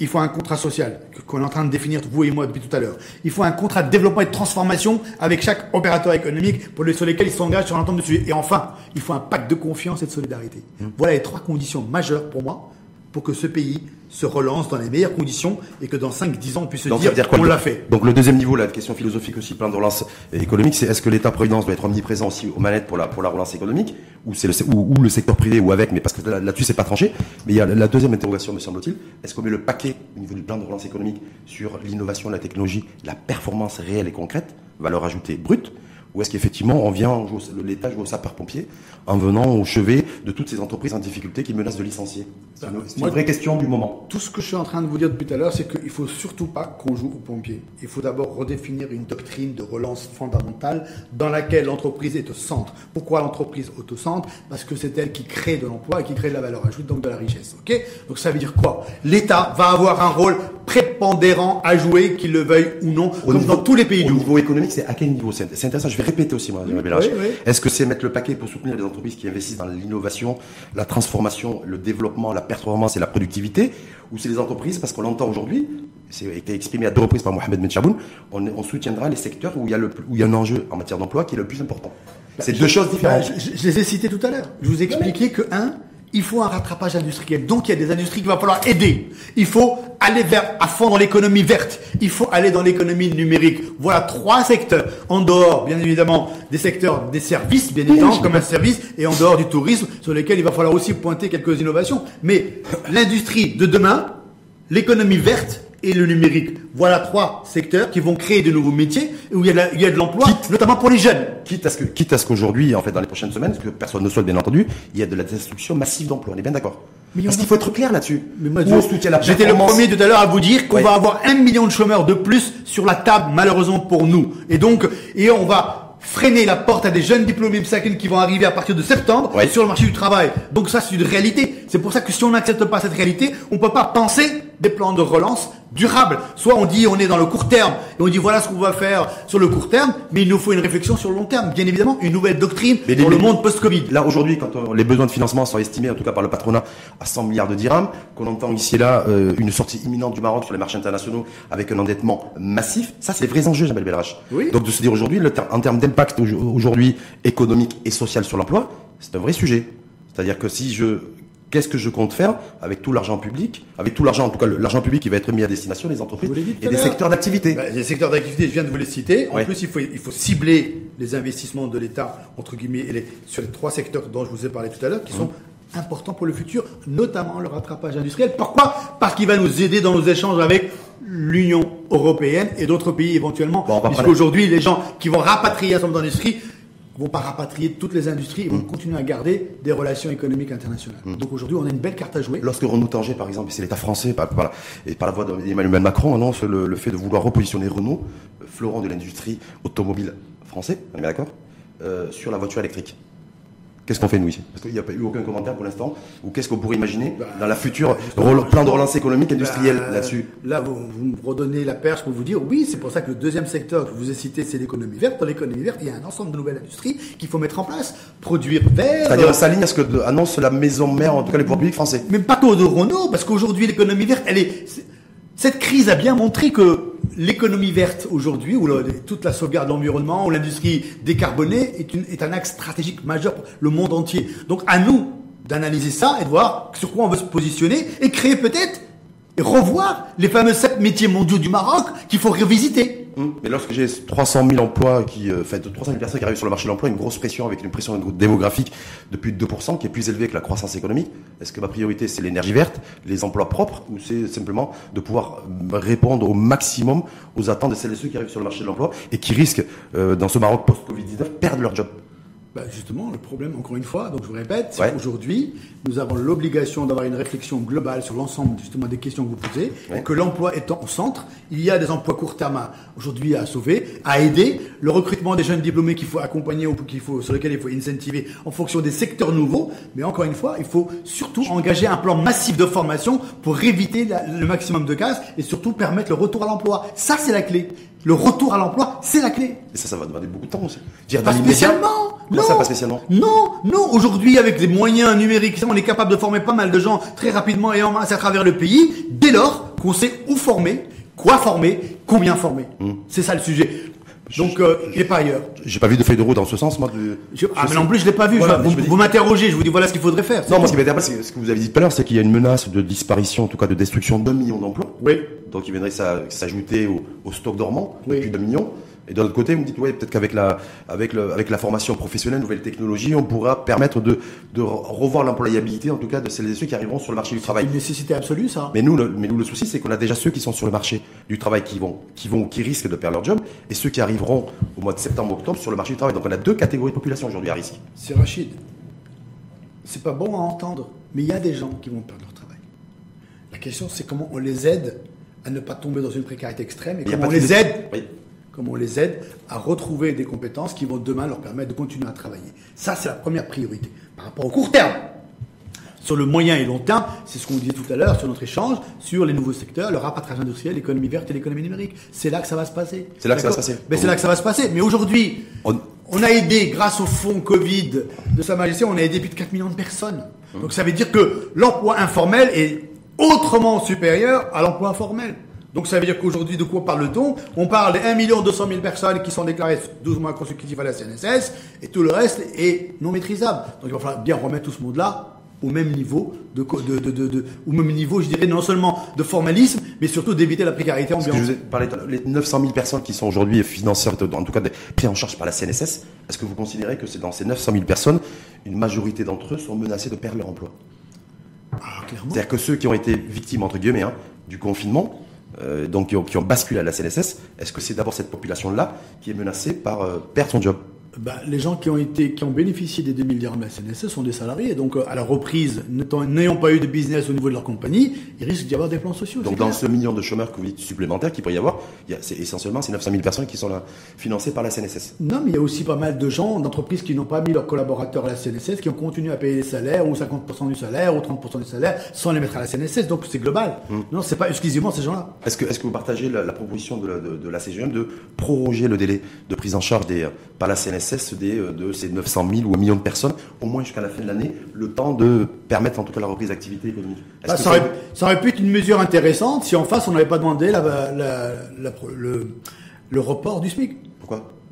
il faut un contrat social qu'on est en train de définir, vous et moi, depuis tout à l'heure. Il faut un contrat de développement et de transformation avec chaque opérateur économique pour les, sur lesquels il s'engage sur l'ensemble de sujets. Et enfin, il faut un pacte de confiance et de solidarité. Voilà les trois conditions majeures pour moi pour que ce pays se relance dans les meilleures conditions et que dans 5-10 ans, on puisse se Donc, dire, veut dire quoi on le- l'a fait. Donc le deuxième niveau, la question philosophique aussi, plan de relance économique, c'est est-ce que l'État-providence doit être omniprésent aussi aux manettes pour la, pour la relance économique, ou, c'est le, ou, ou le secteur privé, ou avec, mais parce que là- là-dessus c'est pas tranché. Mais il y a la deuxième interrogation, me semble-t-il, est-ce qu'on met le paquet au niveau du plan de relance économique sur l'innovation, la technologie, la performance réelle et concrète, valeur ajoutée brute, ou est-ce qu'effectivement on vient, l'État joue au sapeur-pompier en venant au chevet de toutes ces entreprises en difficulté qui menacent de licencier C'est une, vraie question du moment. Tout ce que je suis en train de vous dire depuis tout à l'heure, c'est qu'il ne faut surtout pas qu'on joue aux pompiers. Il faut d'abord redéfinir une doctrine de relance fondamentale dans laquelle l'entreprise est au centre. Pourquoi l'entreprise est au centre? Parce que c'est elle qui crée de l'emploi et qui crée de la valeur ajoutée, donc de la richesse. Ok? Donc ça veut dire quoi? L'État va avoir un rôle prépondérant à jouer, qu'il le veuille ou non, comme dans tous les pays du monde. Au niveau économique, c'est à quel niveau? C'est intéressant, je vais répéter aussi, moi, Est-ce que c'est mettre le paquet pour soutenir les entreprises qui investissent dans l'innovation, la transformation, le développement, la performance et la productivité Ou c'est les entreprises, parce qu'on l'entend aujourd'hui, c'est été exprimé à deux reprises par Mohamed Menchaboun, on, on, soutiendra les secteurs où il, y a le, où il y a un enjeu en matière d'emploi qui est le plus important. C'est deux choses différentes. je, je, les ai cités tout à l'heure. Je vous ai expliqué que, un, il faut un rattrapage industriel. Donc il y a des industries qu'il va falloir aider. Il faut aller vers à fond dans l'économie verte. Il faut aller dans l'économie numérique. Voilà trois secteurs. En dehors, bien évidemment, des secteurs des services, bien évidemment, comme un service, et en dehors du tourisme, sur lesquels il va falloir aussi pointer quelques innovations. Mais l'industrie de demain, l'économie verte, et le numérique. Voilà trois secteurs qui vont créer de nouveaux métiers où il y a, il y a de l'emploi, notamment pour les jeunes. Quitte à ce que, quitte à ce qu'aujourd'hui, en fait, dans les prochaines semaines, ce que personne ne souhaite bien entendu, il y a de la destruction massive d'emplois. On est bien d'accord. Parce qu'il faut être clair là-dessus. J'étais le premier tout à l'heure à vous dire qu'on va avoir un million de chômeurs de plus sur la table, malheureusement pour nous. Et donc, et on va freiner la porte à des jeunes diplômés qui vont arriver à partir de septembre sur le marché du travail. Donc ça, c'est une réalité. C'est pour ça que si on n'accepte pas cette réalité, on peut pas penser des plans de relance durables. Soit on dit on est dans le court terme et on dit voilà ce qu'on va faire sur le court terme, mais il nous faut une réflexion sur le long terme. Bien évidemment, une nouvelle doctrine mais dans le monde post-Covid. Là aujourd'hui, quand les besoins de financement sont estimés, en tout cas par le patronat, à 100 milliards de dirhams, qu'on entend ici et là euh, une sortie imminente du Maroc sur les marchés internationaux avec un endettement massif, ça c'est vrais enjeux, Jamel Belrach. Oui. Donc de se dire aujourd'hui, en termes d'impact aujourd'hui économique et social sur l'emploi, c'est un vrai sujet. C'est-à-dire que si je Qu'est-ce que je compte faire avec tout l'argent public, avec tout l'argent, en tout cas l'argent public qui va être mis à destination des entreprises et des secteurs d'activité bah, Les secteurs d'activité, je viens de vous les citer. En plus, il faut, il faut cibler les investissements de l'État, entre guillemets, les, sur les trois secteurs dont je vous ai parlé tout à l'heure, qui sont importants pour le futur, notamment le rattrapage industriel. Pourquoi? Parce qu'il va nous aider dans nos échanges avec l'Union européenne et d'autres pays éventuellement. Bon, Puisqu'aujourd'hui, les gens qui vont rapatrier un certain nombre d'industries vont pas rapatrier toutes les industries, ils vont mm. continuer à garder des relations économiques internationales. Mm. Donc aujourd'hui, on a une belle carte à jouer. Lorsque Renault Tanger, par exemple, c'est l'État français, par, et par la voix d'Emmanuel Macron, annonce le, fait de vouloir repositionner Renault, fleuron de l'industrie automobile français, on est d'accord, euh, sur la voiture électrique. Qu'est-ce qu'on fait nous ici Parce qu'il n'y a pas eu aucun commentaire pour l'instant. Ou qu'est-ce qu'on pourrait imaginer bah, dans la future plan de relance économique industrielle bah, là-dessus Là, vous, me redonnez la perche pour vous dire oui, c'est pour ça que le deuxième secteur que je vous ai cité, c'est l'économie verte. Dans l'économie verte, il y a un ensemble de nouvelles industries qu'il faut mettre en place. Produire vert. C'est-à-dire, ça s'aligne à ce que annonce la maison mère, en tout cas les pouvoirs publics français. Mais pas que de Renault, parce qu'aujourd'hui, l'économie verte, elle est. Cette crise a bien montré que l'économie verte aujourd'hui, ou toute la sauvegarde de l'environnement, ou l'industrie décarbonée, est, est un axe stratégique majeur pour le monde entier. Donc à nous d'analyser ça et de voir sur quoi on veut se positionner et créer peut-être et revoir les fameux sept métiers mondiaux du Maroc qu'il faut revisiter. Hum. Mais lorsque j'ai 300 000 emplois qui, euh, fait 300 000 personnes qui arrivent sur le marché de l'emploi, une grosse pression avec une pression démographique de plus de 2%, qui est plus élevée que la croissance économique, est-ce que ma priorité c'est l'énergie verte, les emplois propres, ou c'est simplement de pouvoir euh, répondre au maximum aux attentes de celles et ceux qui arrivent sur le marché de l'emploi et qui risquent, euh, dans ce Maroc post-Covid-19, perdre leur job? Bah, justement, le problème, encore une fois, donc je vous répète, c'est qu'aujourd'hui, nous avons l'obligation d'avoir une réflexion globale sur l'ensemble justement des questions que vous posez, et que l'emploi étant au centre, il y a des emplois court terme aujourd'hui à sauver, à aider, le recrutement des jeunes diplômés qu'il faut accompagner ou qu'il faut, sur lesquels il faut incentiver en fonction des secteurs nouveaux, mais encore une fois, il faut surtout engager un plan massif de formation pour éviter le maximum de cases et surtout permettre le retour à l'emploi. Ça, c'est la clé. Le retour à l'emploi, c'est la clé. Et ça, ça va demander beaucoup de temps aussi. pas spécialement. Non, ça, pas spécialement. Non, non. Aujourd'hui, avec des moyens numériques, on est capable de former pas mal de gens très rapidement et en masse à travers le pays, dès lors qu'on sait où former, quoi former, combien former. Hmm. C'est ça le sujet. Donc, euh, il n'est pas ailleurs. J'ai pas vu de feuille de route dans ce sens, moi. ah, mais non plus, je l'ai pas vu. vous, m'interrogez, je vous dis voilà ce qu'il faudrait faire. Non, moi, ce qui m'intéresse, ce que vous avez dit tout à l'heure, c'est qu'il y a une menace de disparition, en tout cas de destruction d'un million d'emplois. Oui. Donc, il viendrait s'ajouter au, stock dormant, oui. depuis 2 millions. Et de l'autre côté, vous me dites, ouais, peut-être qu'avec la, avec, le, avec la formation professionnelle, nouvelles technologies, on pourra permettre de, de revoir l'employabilité, en tout cas, de celles et ceux qui arriveront sur le marché du travail. C'est une nécessité absolue, ça. Mais nous, le, mais nous, le souci, c'est qu'on a déjà ceux qui sont sur le marché du travail qui vont, qui vont, qui risquent de perdre leur job, et ceux qui arriveront au mois de septembre, octobre sur le marché du travail. Donc on a deux catégories de population aujourd'hui à risque. C'est Rachid. C'est pas bon à entendre, mais il y a des gens qui vont perdre leur travail. La question, c'est comment on les aide à ne pas tomber dans une précarité extrême et comment on les aide comment on les aide à retrouver des compétences qui vont demain leur permettre de continuer à travailler. Ça, c'est la première priorité. Par rapport au court terme, sur le moyen et long terme, c'est ce qu'on disait tout à l'heure sur notre échange, sur les nouveaux secteurs, le rapatrage industriel, l'économie verte et l'économie numérique. C'est là que ça va se passer. C'est là que ça va se passer. Mais c'est là que ça va se passer. Mais aujourd'hui, on... a aidé, grâce au fonds Covid de Sa Majesté, on a aidé plus de 4 millions de personnes. Donc ça veut dire que l'emploi informel est autrement supérieur à l'emploi formel. Donc ça veut dire qu'aujourd'hui, de quoi parle-t-on? On parle de 1 200 000 personnes qui sont déclarées 12 mois consécutifs à la CNSS, et tout le reste est non maîtrisable. Donc il va falloir bien remettre tout ce monde-là au même niveau, de, de, de, au même niveau, je dirais, non seulement de formalisme, mais surtout d'éviter la précarité ambiante. je vous ai parlé de les 900 000 personnes qui sont aujourd'hui financières, en tout cas pris en charge par la CNSS, est-ce que vous considérez que c'est dans ces 900 000 personnes, une majorité d'entre eux sont menacés de perdre leur emploi? Ah, C'est-à-dire que ceux qui ont été victimes, entre guillemets, hein, du confinement, donc qui ont, qui ont, basculé à la CNSS, est-ce que c'est d'abord cette population-là qui est menacée par euh, perdre son job? Bah, les gens qui ont été, qui ont bénéficié des 2 milliards de la CNSS sont des salariés. Donc, euh, à la reprise, n'ayant pas eu de business au niveau de leur compagnie, il risque d'y avoir des plans sociaux. Donc, dans ce million de chômeurs que vous dites supplémentaires qu'il pourrait y avoir, c'est essentiellement ces 900 000 personnes qui sont là, financées par la CNSS. Non, mais il y a aussi pas mal de gens, d'entreprises qui n'ont pas mis leurs collaborateurs à la CNSS, qui ont continué à payer les salaires, ou 50% du salaire, ou 30% du salaire, sans les mettre à la CNSS. Donc, c'est global. Non, hum. Non, c'est pas exclusivement ces gens-là. Est-ce que, est-ce que vous partagez la, proposition de la, de, la CGM de proroger le délai de prise en charge des, par la CNSS des, euh, de ces 900 000 ou un million de personnes, au moins jusqu'à la fin de l'année, le temps de permettre en tout cas la reprise d'activité économique. Bah, ça, aurait, pu être une mesure intéressante si en face on n'avait pas demandé le, le report du SMIC.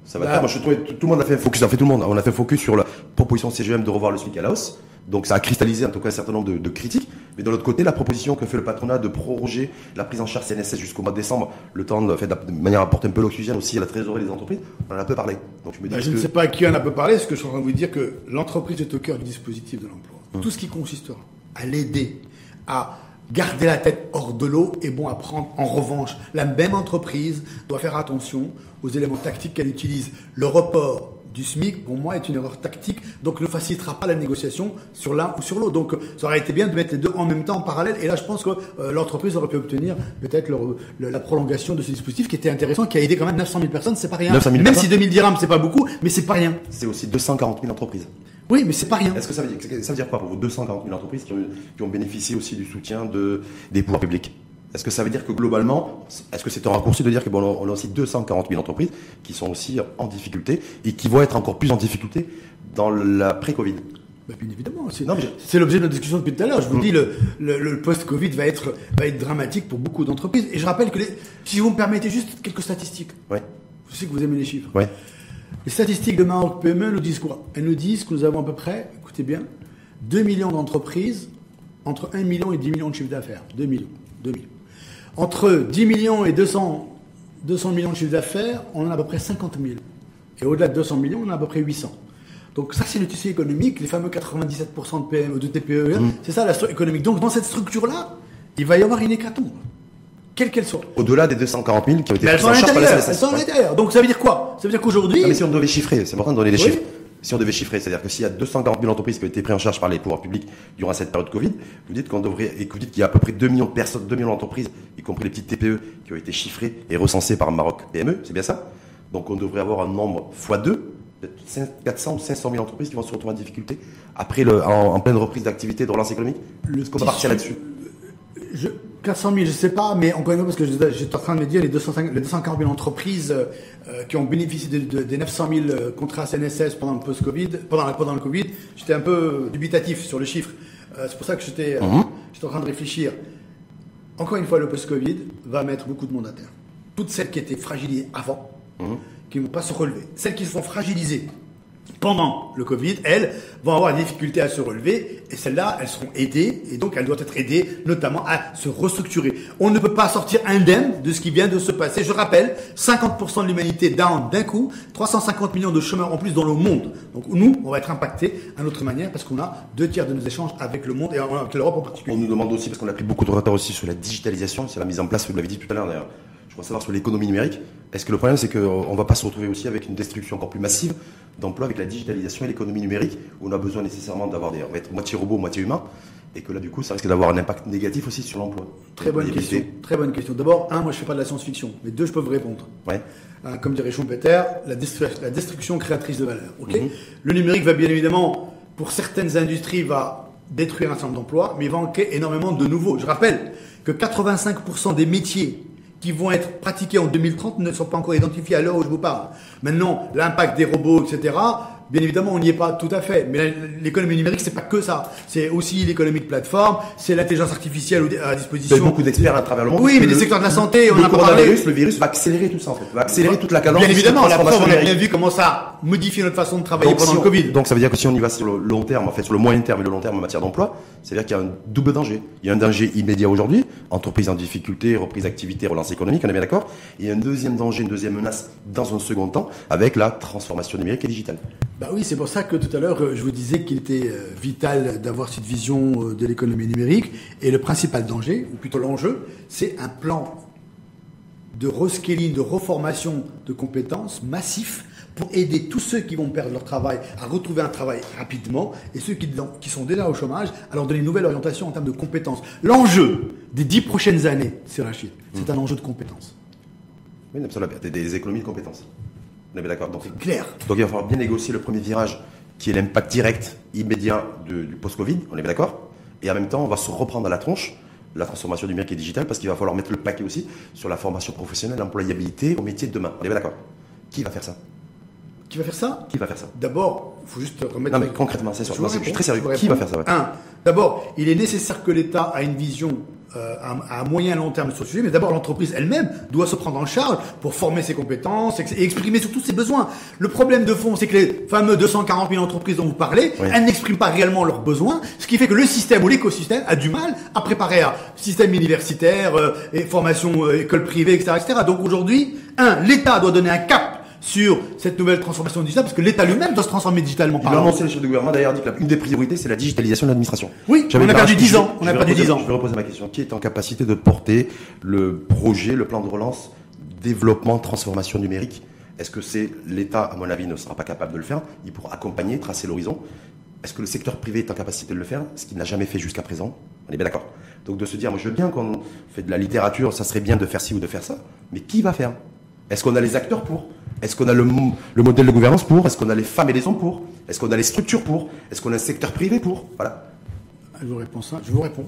Ça va bah, Moi, je trouvais, tout, le monde a fait focus, a fait tout le monde. On a fait focus sur la proposition CGM de revoir le SMIC à la hausse. Donc ça a cristallisé en tout cas un certain nombre de, critiques. Mais de l'autre côté, la proposition que fait le patronat de proroger la prise en charge CNSS jusqu'au mois de décembre, le temps de, fait, de manière à apporter un peu l'oxygène aussi à la trésorerie des entreprises, on en a peu parlé. Donc je, me dis bah, je ne sais pas à qui on a peu parlé, parce que je suis en train de vous dire que l'entreprise est au cœur du dispositif de l'emploi. Hum. Tout ce qui consistera à l'aider à garder la tête hors de l'eau est bon à prendre. En revanche, la même entreprise doit faire attention aux éléments tactiques qu'elle utilise. Le report du SMIC, pour moi, est une erreur tactique, donc ne facilitera pas la négociation sur l'un ou sur l'autre. Donc, ça aurait été bien de mettre les deux en même temps, en parallèle, et là, je pense que euh, l'entreprise aurait pu obtenir peut-être la prolongation de ce dispositif qui était intéressant, qui a aidé quand même 900 000 personnes, c'est pas rien. même si 2000 dirhams, c'est pas beaucoup, mais c'est pas rien. C'est aussi 240 000 entreprises. Oui, mais c'est pas rien. Est-ce que ça veut, dire, ça veut dire quoi pour vous 240 000 entreprises qui ont, qui ont bénéficié aussi du soutien de, des pouvoirs publics? Est-ce que ça veut dire que globalement, est-ce que c'est un raccourci de dire que bon, on a aussi 240 000 entreprises qui sont aussi en difficulté et qui vont être encore plus en difficulté dans la pré-Covid? Bah, bien évidemment, c'est l'objet de notre discussion depuis tout à l'heure. Je vous mm. dis, le, le, post-Covid va être, va être dramatique pour beaucoup d'entreprises. Et je rappelle que, les, si vous me permettez juste quelques statistiques. Ouais. Je sais que vous aimez les chiffres. Ouais. Les statistiques de Maroc PME nous disent quoi? Elles nous disent que nous avons à peu près, écoutez bien, 2 millions d'entreprises entre 1 million et 10 millions de chiffre d'affaires. 2 millions. 2 millions. Entre 10 millions et 200, 200 millions de chiffre d'affaires, on en a à peu près 50 000. Et au-delà de 200 millions, on en a à peu près 800. Donc ça, c'est le tissu économique, les fameux 97% de PME, de TPE, mmh. c'est ça la structure économique. Donc dans cette structure-là, il va y avoir une hécatombe, quelle qu'elle soit. Au-delà des 240 000 qui ont été prises en charge par la Elles sont à l'intérieur. Donc ça veut dire quoi? Ça veut dire qu'aujourd'hui... Mais si on devait chiffrer, c'est important de donner des chiffres si on devait chiffrer, c'est-à-dire que s'il y a 240 000 entreprises qui ont été prises en charge par les pouvoirs publics durant cette période Covid, vous dites qu'on devrait, et vous dites qu'il y a à peu près 2 millions de personnes, 2 millions d'entreprises, y compris les petites TPE, qui ont été chiffrées et recensées par Maroc PME, c'est bien ça? Donc on devrait avoir un nombre x2, peut-être 400 ou 500 000 entreprises qui vont se retrouver en difficulté après le, en, pleine reprise d'activité de relance économique. Est-ce qu'on va partir là-dessus? 400 000, je ne sais pas, mais encore une fois, parce que j'étais en train de me dire les, 250, les 240 000 entreprises euh, qui ont bénéficié des 900 000 euh, contrats CNSS pendant le post-Covid, pendant, pendant le Covid, j'étais un peu dubitatif sur le chiffre. Euh, c'est pour ça que j'étais mhm. en train de réfléchir. Encore une fois, le post-Covid va mettre beaucoup de monde à terre. Toutes celles qui étaient fragilisées avant, mhm. qui ne vont pas se relever. Celles qui se font fragiliser pendant le Covid, elles vont avoir des difficultés à se relever et celles-là, elles seront aidées et donc elles doivent être aidées notamment à se restructurer. On ne peut pas sortir indemne de ce qui vient de se passer. Je rappelle, 50% de l'humanité down d'un coup, 350 millions de chômeurs en plus dans le monde. Donc nous, on va être impactés à notre manière parce qu'on a deux tiers de nos échanges avec le monde et avec l'Europe en particulier. On nous demande aussi, parce qu'on a pris beaucoup de retard aussi sur la digitalisation, c'est la mise en place, vous l'avez dit tout à l'heure d'ailleurs, je voudrais savoir sur l'économie numérique. Est-ce que le problème, c'est qu'on ne va pas se retrouver aussi avec une destruction encore plus massive d'emplois avec la digitalisation et l'économie numérique, où on a besoin nécessairement d'avoir des, on va être moitié robot, moitié humain, et que là, du coup, ça risque d'avoir un impact négatif aussi sur l'emploi. Très bonne question. Très bonne question. D'abord, un, moi, je fais pas de la science-fiction, mais deux, je peux vous répondre. Ouais. Euh, comme dirait Schumpeter, la, la, destruction créatrice de valeur. Mhm. Le numérique va bien évidemment, pour certaines industries, va détruire un certain nombre d'emplois, mais il va manquer énormément de nouveaux. Je rappelle que 85% des métiers qui vont être pratiqués en 2030 ne sont pas encore identifiés à l'heure où je vous parle. Maintenant, l'impact des robots, etc., Bien évidemment, on n'y est pas tout à fait, mais l'économie numérique, c'est pas que ça. C'est aussi l'économie de plateforme, c'est l'intelligence artificielle à disposition. Il y a beaucoup d'experts à travers le monde. Oui, mais des secteurs de la santé, on a parlé. Virus, le virus va accélérer tout ça, en fait. Va accélérer toute la cadence. Bien évidemment, la preuve, on a bien vu comment ça modifie notre façon de travailler pendant le Covid. Donc, ça veut dire que si on y va sur le long terme, en fait, sur le moyen terme et le long terme en matière d'emploi, c'est-à-dire qu'il y a un double danger. Il y a un danger immédiat aujourd'hui, entreprise en difficulté, reprise d'activité, relance économique, on est bien d'accord. Et un deuxième danger, une deuxième menace dans un second temps, avec la transformation numérique et digitale. Bah oui, c'est pour ça que tout à l'heure, euh, je vous disais qu'il était euh, vital d'avoir cette vision euh, de l'économie numérique. Et le principal danger, ou plutôt l'enjeu, c'est un plan de rescaling, de reformation de compétences massif pour aider tous ceux qui vont perdre leur travail à retrouver un travail rapidement et ceux qui, qui sont déjà au chômage à leur donner une nouvelle orientation en termes de compétences. L'enjeu des dix prochaines années, c'est Rachid, c'est un enjeu de compétences. Oui, absolument, des économies de compétences. On est d'accord. Donc, clair. Donc il va falloir bien négocier le premier virage, qui est l'impact direct, immédiat du post-Covid. On est bien d'accord. Et en même temps, on va se reprendre à la tronche la transformation du numérique et digital parce qu'il va falloir mettre le paquet aussi sur la formation professionnelle, l'employabilité au métier de demain. On est bien d'accord. Qui va faire ça? Qui va faire ça? Qui va faire ça? D'abord, il faut juste remettre. Non, mais concrètement, c'est sûr. je suis très sérieux. Qui va faire ça? Un, d'abord, il est nécessaire que l'État ait une vision euh, à, moyen et long terme sur ce sujet, mais d'abord l'entreprise elle-même doit se prendre en charge pour former ses compétences et exprimer surtout ses besoins. Le problème de fond, c'est que les fameux 240 000 entreprises dont vous parlez, elles n'expriment pas réellement leurs besoins, ce qui fait que le système ou l'écosystème a du mal à préparer un système universitaire, euh, et formation euh, école privée, etc., etc. Donc aujourd'hui, un, l'État doit donner un cap sur cette nouvelle transformation digitale, parce que l'État lui-même doit se transformer digitalement. Il a annoncé le chef de gouvernement, d'ailleurs, dit qu'une des priorités, c'est la digitalisation de l'administration. Oui, on a perdu 10 ans. On a perdu 10 ans. Je vais reposer ma question. Qui est en capacité de porter le projet, le plan de relance, développement, transformation numérique? Est-ce que c'est l'État, à mon avis, ne sera pas capable de le faire? Il pourra accompagner, tracer l'horizon. Est-ce que le secteur privé est en capacité de le faire? Ce qu'il n'a jamais fait jusqu'à présent. On est bien d'accord. Donc de se dire, moi je veux bien qu'on fait de la littérature, ça serait bien de faire ci ou de faire ça, mais qui va faire? Est-ce qu'on a les acteurs pour? Est-ce qu'on a le, modèle de gouvernance pour? Est-ce qu'on a les femmes et les hommes pour? Est-ce qu'on a les structures pour? Est-ce qu'on a un secteur privé pour? Voilà. Je vous réponds ça. Je vous réponds.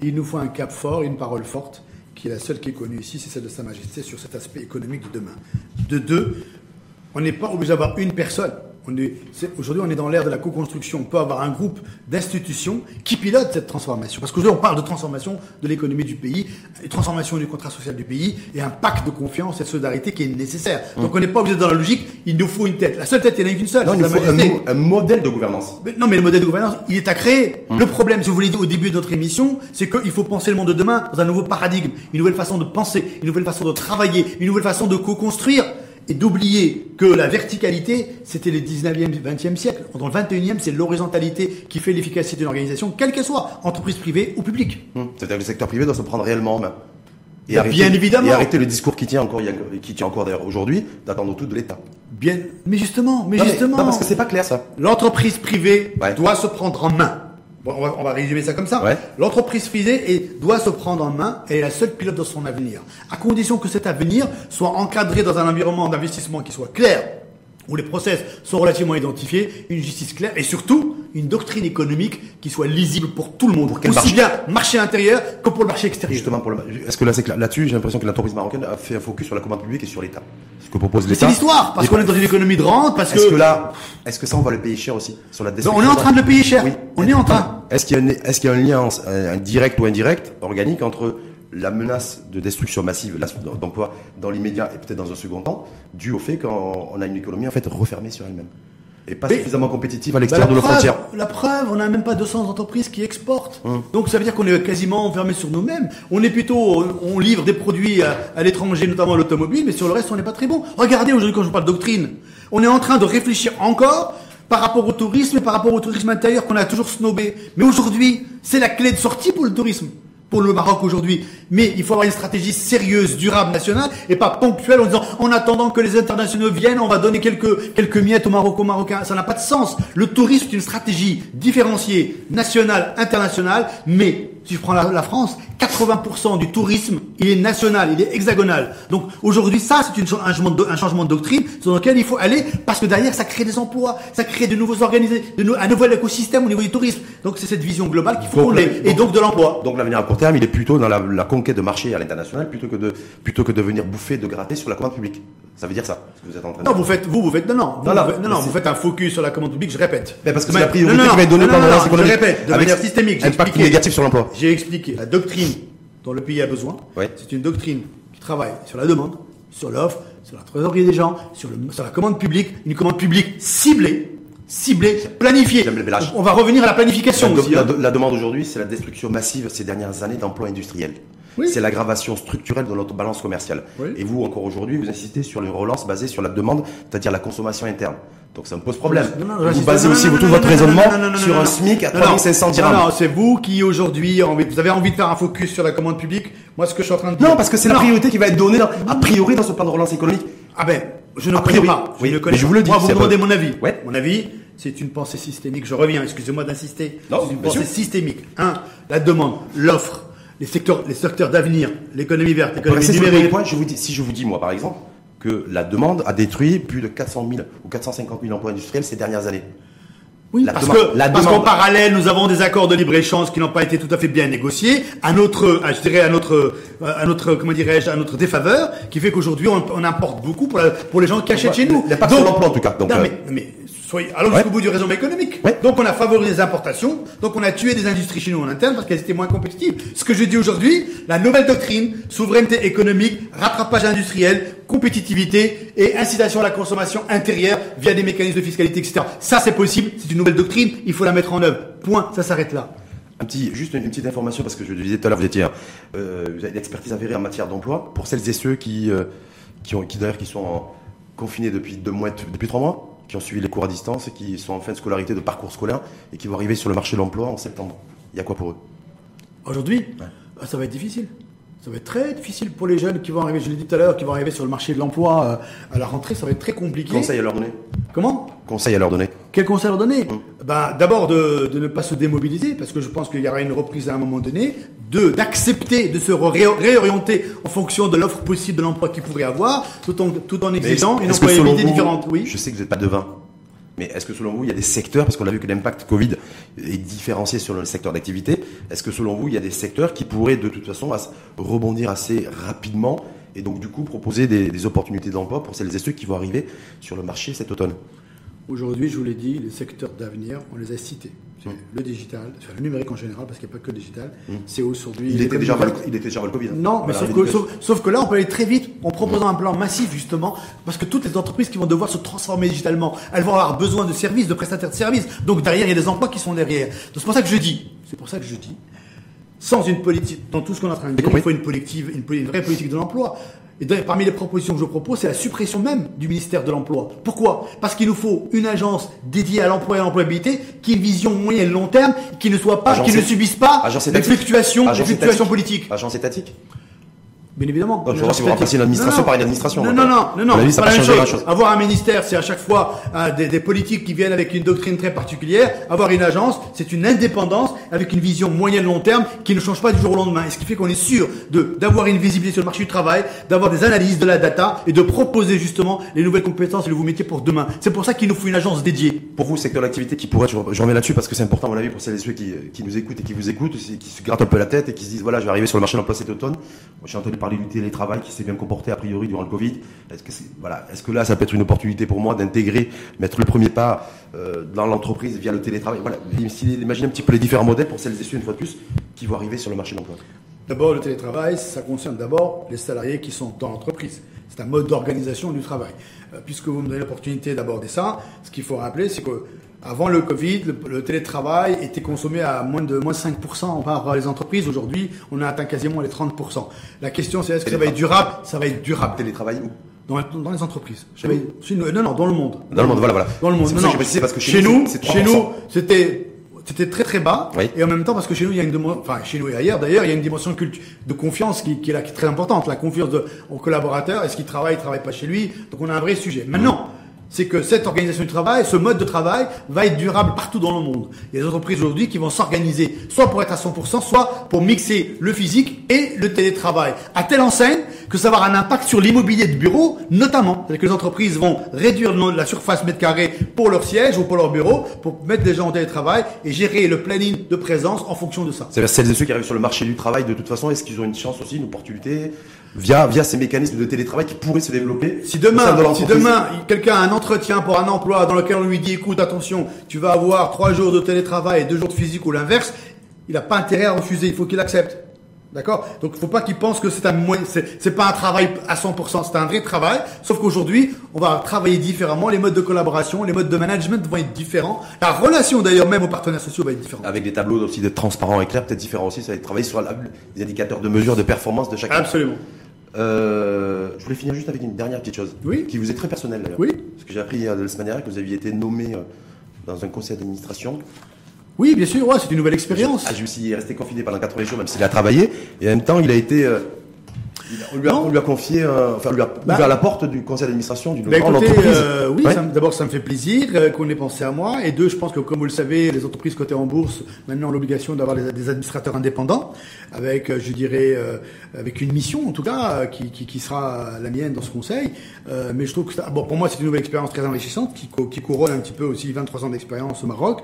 Il nous faut un cap fort, une parole forte, qui est la seule qui est connue ici, c'est celle de Sa Majesté sur cet aspect économique de demain. De deux, on n'est pas obligé d'avoir une personne. Aujourd'hui, on est dans l'ère de la co-construction. On peut avoir un groupe d'institutions qui pilotent cette transformation. Parce qu'aujourd'hui, on parle de transformation de l'économie du pays, de transformation du contrat social du pays et un pacte de confiance et de solidarité qui est nécessaire. Mmh. Donc, on n'est pas obligé dans la logique, il nous faut une tête. La seule tête, il n'y en a qu'une seule. Non, il nous faut un, modèle de gouvernance. non, mais le modèle de gouvernance, il est à créer. Mmh. Le problème, si vous voulez, au début de notre émission, c'est qu'il faut penser le monde de demain dans un nouveau paradigme, une nouvelle façon de penser, une nouvelle façon de travailler, une nouvelle façon de co-construire et d'oublier que la verticalité, c'était les 19e, 20e siècle. Dans le 21e, c'est l'horizontalité qui fait l'efficacité d'une organisation, quelle qu'elle soit, entreprise privée ou publique. Hum. C'est-à-dire que le secteur privé doit se prendre réellement en main. Et bah, arrêter, bien évidemment. Et arrêter le discours qui tient encore, qui tient encore d'ailleurs aujourd'hui, d'attendre tout de l'État. Bien, mais justement, mais justement. non, parce que c'est pas clair ça. L'entreprise privée doit se prendre en main on, va, résumer ça comme ça. L'entreprise privée doit se prendre en main et est la seule pilote de son avenir. À condition que cet avenir soit encadré dans un environnement d'investissement qui soit clair, où les process sont relativement identifiés, une justice claire et surtout une doctrine économique qui soit lisible pour tout le monde, pour aussi marché bien marché intérieur que pour le marché extérieur. Justement, pour le, est-ce que là, c'est là-dessus, j'ai l'impression que l'entreprise marocaine a fait un focus sur la commande publique et sur l'État. Ce que propose l'État. C'est l'histoire, parce qu'on est dans une économie de rente, parce que. Est-ce que là, est-ce que ça, on va le payer cher aussi sur la On est en train de le payer cher. Oui. On est en train. Est-ce qu'il y a, est-ce qu'il y a un lien, un direct ou indirect, organique entre la menace de destruction massive d'emplois dans l'immédiat et peut-être dans un second temps, due au fait qu'on a une économie en fait refermée sur elle-même et pas suffisamment compétitive à l'extérieur bah, de nos frontières. La preuve, on n'a même pas 200 entreprises qui exportent. Hum. Donc ça veut dire qu'on est quasiment enfermé sur nous-mêmes. On est plutôt, on livre des produits à, l'étranger, notamment l'automobile, mais sur le reste, on n'est pas très bon. Regardez aujourd'hui quand je parle de doctrine, on est en train de réfléchir encore par rapport au tourisme et par rapport au tourisme intérieur qu'on a toujours snobé. Mais aujourd'hui, c'est la clé de sortie pour le tourisme pour le Maroc aujourd'hui. Mais il faut avoir une stratégie sérieuse, durable, nationale, et pas ponctuelle en disant, en attendant que les internationaux viennent, on va donner quelques, quelques miettes au Maroc, aux Marocains. Ça n'a pas de sens. Le tourisme est une stratégie différenciée, nationale, internationale, mais si je prends la, France, 80% du tourisme, il est national, il est hexagonal. Donc aujourd'hui, ça, c'est un, changement de, un changement de doctrine sur lequel il faut aller parce que derrière, ça crée des emplois, ça crée de nouveaux organisés, de un nouvel écosystème au niveau du tourisme. Donc c'est cette vision globale qu'il faut qu'on ait, et donc de l'emploi. Donc l'avenir à court terme, il est plutôt dans la, conquête de marché à l'international plutôt que de plutôt que de venir bouffer, de gratter sur la commande publique. Ça veut dire ça, ce que vous êtes en train de Non, vous faites, vous, vous faites, non, non, non, non, non, vous faites un focus sur la commande publique, je répète. Mais parce que c'est la priorité qui va être donnée par la Je répète, de manière systémique. Impact négatif sur l'emploi. J'ai expliqué la doctrine dont le pays a besoin. C'est une doctrine qui travaille sur la demande, sur l'offre, sur la trésorerie des gens, sur, le, sur la commande publique, une commande publique ciblée, ciblée, planifiée. On va revenir à la planification la, aussi. La, hein. la demande aujourd'hui, c'est la destruction massive ces dernières années d'emplois industriels. C'est l'aggravation structurelle de notre balance commerciale. Et vous, encore aujourd'hui, vous insistez sur une relance basée sur la demande, c'est-à-dire la consommation interne. Donc ça me pose problème. vous basez aussi tout votre raisonnement sur un SMIC à 3500 dirhams. Non, c'est vous qui aujourd'hui, vous avez envie de faire un focus sur la commande publique. Moi, ce que je suis en train de dire. Non, parce que c'est la priorité qui va être donnée, a priori, dans ce plan de relance économique. Ah ben, je ne connais pas. Je ne connais je vous le dis. Moi, vous me demandez mon avis. Ouais. Mon avis, c'est une pensée systémique. Je reviens, excusez-moi d'insister. C'est une pensée systémique. Un, la demande, l'offre les secteurs, les secteurs d'avenir, l'économie verte, l'économie numérique. Point, je vous dis, si je vous dis, moi, par exemple, que la demande a détruit plus de 400 000 ou 450 000 emplois industriels ces dernières années. Oui, parce que qu'en parallèle, nous avons des accords de libre-échange qui n'ont pas été tout à fait bien négociés, à notre, je dirais à notre, à notre, comment dirais-je, à notre défaveur, qui fait qu'aujourd'hui on, importe beaucoup pour, pour les gens qui achètent chez nous. Il n'y a pas sur l'emploi en tout cas. Donc, non, euh, mais, mais Soyez, allons jusqu'au bout du raisonnement économique. Donc on a favorisé les importations, donc on a tué des industries chez nous en interne parce qu'elles étaient moins compétitives. Ce que je dis aujourd'hui, la nouvelle doctrine, souveraineté économique, rattrapage industriel, compétitivité et incitation à la consommation intérieure via des mécanismes de fiscalité, etc. Ça c'est possible, c'est une nouvelle doctrine, il faut la mettre en œuvre. Point, ça s'arrête là. Un petit, juste une, petite information parce que je le disais tout à l'heure, vous étiez, euh, vous avez l'expertise avérée en matière d'emploi pour celles et ceux qui, euh, qui ont, qui d'ailleurs qui sont confinés depuis deux mois, depuis trois mois qui ont suivi les cours à distance et qui sont en fin de scolarité, de parcours scolaire et qui vont arriver sur le marché de l'emploi en septembre. Il y a quoi pour eux? Aujourd'hui? Ah, Ça va être difficile. Ça va être très difficile pour les jeunes qui vont arriver, je l'ai dit tout à l'heure, qui vont arriver sur le marché de l'emploi euh, à la rentrée, ça va être très compliqué. Conseil à leur donner Comment? Conseil à leur donner. Quel conseil à leur donner? Hum. bah, D'abord de, ne pas se démobiliser, parce que je pense qu'il y aura une reprise à un moment donné. Deux, d'accepter de se réorienter en fonction de l'offre possible de l'emploi qu'ils pourraient avoir, tout en, tout en exigeant une employabilité différente. Oui. Je sais que vous n'êtes pas devin, mais est-ce que selon vous, il y a des secteurs, parce qu'on a vu que l'impact Covid est différencié sur le secteur d'activité, est-ce que selon vous, il y a des secteurs qui pourraient de toute façon rebondir assez rapidement et donc du coup proposer des opportunités d'emploi pour celles et ceux qui vont arriver sur le marché cet automne? Aujourd'hui, je vous l'ai dit, les secteurs d'avenir, on les a cités. Hum. Le digital, le numérique en général, parce qu'il n'y a pas que le digital, hum. c'est aujourd'hui. Il, était déjà le, il était déjà le Covid. Non, mais sauf que, sauf, que, là, on peut aller très vite en proposant hum. un plan massif, justement, parce que toutes les entreprises qui vont devoir se transformer digitalement, elles vont avoir besoin de services, de prestataires de services. Donc derrière, il y a des emplois qui sont derrière. c'est pour ça que je dis, c'est pour ça que je dis, sans une politique, dans tout ce qu'on est en train de dire, il faut une, politique, une vraie politique de l'emploi. Et parmi les propositions que je propose, c'est la suppression même du ministère de l'Emploi. Pourquoi? Parce qu'il nous faut une agence dédiée à l'emploi et à l'employabilité qui ait une vision moyen et long terme, qui ne soit pas, qui ne subisse pas des fluctuations, des fluctuations politiques. Agence étatique? Bien évidemment. Donc, je si vous remplacez l'administration par une administration. Non, non, non, non, non. Pas la même chose. Avoir un ministère, c'est à chaque fois euh, des, des, politiques qui viennent avec une doctrine très particulière. Avoir une agence, c'est une indépendance avec une vision moyenne long terme qui ne change pas du jour au lendemain. Et ce qui fait qu'on est sûr de d'avoir une visibilité sur le marché du travail, d'avoir des analyses de la data et de proposer justement les nouvelles compétences et les nouveaux métiers pour demain. C'est pour ça qu'il nous faut une agence dédiée. Pour vous, secteur d'activité qui pourrait, je, reviens là-dessus parce que c'est important à mon avis pour celles et ceux qui, qui nous écoutent et qui vous écoutent, qui se grattent un peu la tête et qui se disent voilà, je vais arriver sur le marché de l'emploi cet automne. Moi, entendu parler du télétravail qui s'est bien comporté a priori durant le Covid. Est-ce que, voilà, est-ce que là, ça peut être une opportunité pour moi d'intégrer, mettre le premier pas euh, dans l'entreprise via le télétravail? Voilà, imaginez un petit peu les différents modèles pour celles et ceux, une fois de plus, qui vont arriver sur le marché de l'emploi. D'abord, le télétravail, ça concerne d'abord les salariés qui sont dans l'entreprise. C'est un mode d'organisation du travail. Euh, puisque vous me donnez l'opportunité d'aborder ça, ce qu'il faut rappeler, c'est que avant le Covid, le, télétravail était consommé à moins de moins 5% par les entreprises. Aujourd'hui, on a atteint quasiment les 30%. La question, c'est est-ce que ça va être durable? Ça va être durable. Télétravail où? Dans, dans, les entreprises. non, non, dans le monde. Dans le monde, voilà, voilà. Dans le monde. Non, que parce que chez, nous, chez nous, c'était c'était très très bas et en même temps parce que chez nous il y a une enfin chez nous et ailleurs d'ailleurs il y a une dimension de confiance qui, qui, est là qui est très importante la confiance de, au collaborateur est-ce qu'il travaille il travaille pas chez lui? Donc on a un vrai sujet maintenant c'est que cette organisation du travail, ce mode de travail va être durable partout dans le monde. Il y a des entreprises aujourd'hui qui vont s'organiser soit pour être à 100%, soit pour mixer le physique et le télétravail. À telle enseigne que ça va avoir un impact sur l'immobilier de bureau, notamment. C'est-à-dire que les entreprises vont réduire la surface mètre carré pour leur siège ou pour leur bureau, pour mettre des gens en télétravail et gérer le planning de présence en fonction de ça. C'est-à-dire celles et ceux qui arrivent sur le marché du travail, de toute façon, est-ce qu'ils ont une chance aussi, une opportunité via, via ces mécanismes de télétravail qui pourraient se développer. Si demain, si demain, quelqu'un a un entretien pour un emploi dans lequel on lui dit, écoute, attention, tu vas avoir trois jours de télétravail et deux jours de physique ou l'inverse, il n'a pas intérêt à refuser, il faut qu'il accepte. D'accord? Donc il faut pas qu'il pense que c'est un c'est pas un travail à 100%, c'est un vrai travail. Sauf qu'aujourd'hui, on va travailler différemment. Les modes de collaboration, les modes de management vont être différents. La relation d'ailleurs même aux partenaires sociaux va être différente. Avec des tableaux aussi de transparents et clairs, peut-être différents aussi. Ça va être travailler sur les indicateurs de mesure de performance de chacun. Absolument. Euh, je voulais finir juste avec une dernière petite chose. Oui. Qui vous est très personnelle d'ailleurs. Oui. Parce que j'ai appris euh, la semaine dernière que vous aviez été nommé euh, dans un conseil d'administration. Oui, bien sûr, ouais, c'est une nouvelle expérience. Ah, je me suis resté confiné pendant 80 jours, même s'il a travaillé. Et en même temps, il a été on lui, a, on lui, a, confié, euh, enfin, on lui a bah, ouvert la porte du conseil d'administration d'une bah, grande entreprise. Euh, oui, d'abord, ça me fait plaisir euh, qu'on ait pensé à moi. Et deux, je pense que, comme vous le savez, les entreprises cotées en bourse maintenant ont l'obligation d'avoir des, administrateurs indépendants, avec, je dirais, avec une mission, en tout cas, qui, qui, qui, sera la mienne dans ce conseil. mais je trouve que, ça, bon, pour moi, c'est une nouvelle expérience très enrichissante, qui, qui couronne un petit peu aussi 23 ans d'expérience au Maroc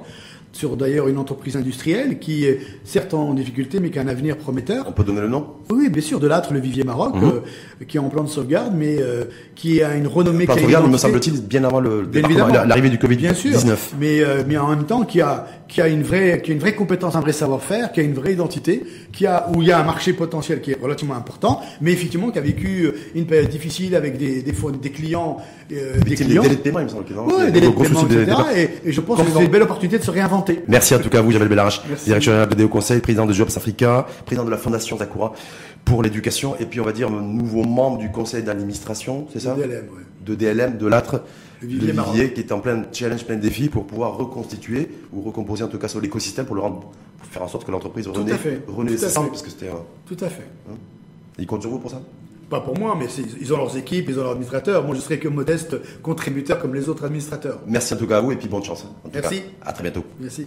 sur d'ailleurs une entreprise industrielle qui est certes en difficulté mais qui a un avenir prometteur. On peut donner le nom? Oui, bien sûr, de l'âtre, le Vivier Maroc, mhm. euh, qui est en plan de sauvegarde, mais euh, qui a une renommée. Plan de sauvegarde, me semble-t-il, bien avant l'arrivée du Covid-19. Bien sûr, mais, euh, mais en même temps qui a, qui a une vraie, qui a une vraie compétence, un vrai savoir-faire, qui a une vraie identité, qui a, où il y a un marché potentiel qui est relativement important, mais effectivement qui a vécu une période difficile avec des, des, des clients, euh, des clients. Des délais de paiement, il me semble. Oui, des délais de paiement, etc. Et, et, je pense que c'est une belle opportunité de se réinventer. Merci en tout cas à vous, Javel Bellarache, directeur général de Déo Conseil, président de Jobs Africa, président de la Fondation Zakura pour l'éducation, et puis on va dire nouveau membre du conseil d'administration, c'est ça? De DLM. De DLM, de l'âtre, le Vivier, qui est en plein challenge, plein défi pour pouvoir reconstituer ou recomposer en tout cas sur l'écosystème pour le rendre, pour faire en sorte que l'entreprise renaisse, renaisse parce que c'était. Tout à fait. Hein? Ils comptent sur vous pour ça? Pas pour moi, mais ils ont leurs équipes, ils ont leurs administrateurs. Moi, je serai que modeste contributeur comme les autres administrateurs. Merci en tout cas à vous et puis bonne chance. Merci. à très bientôt. Merci.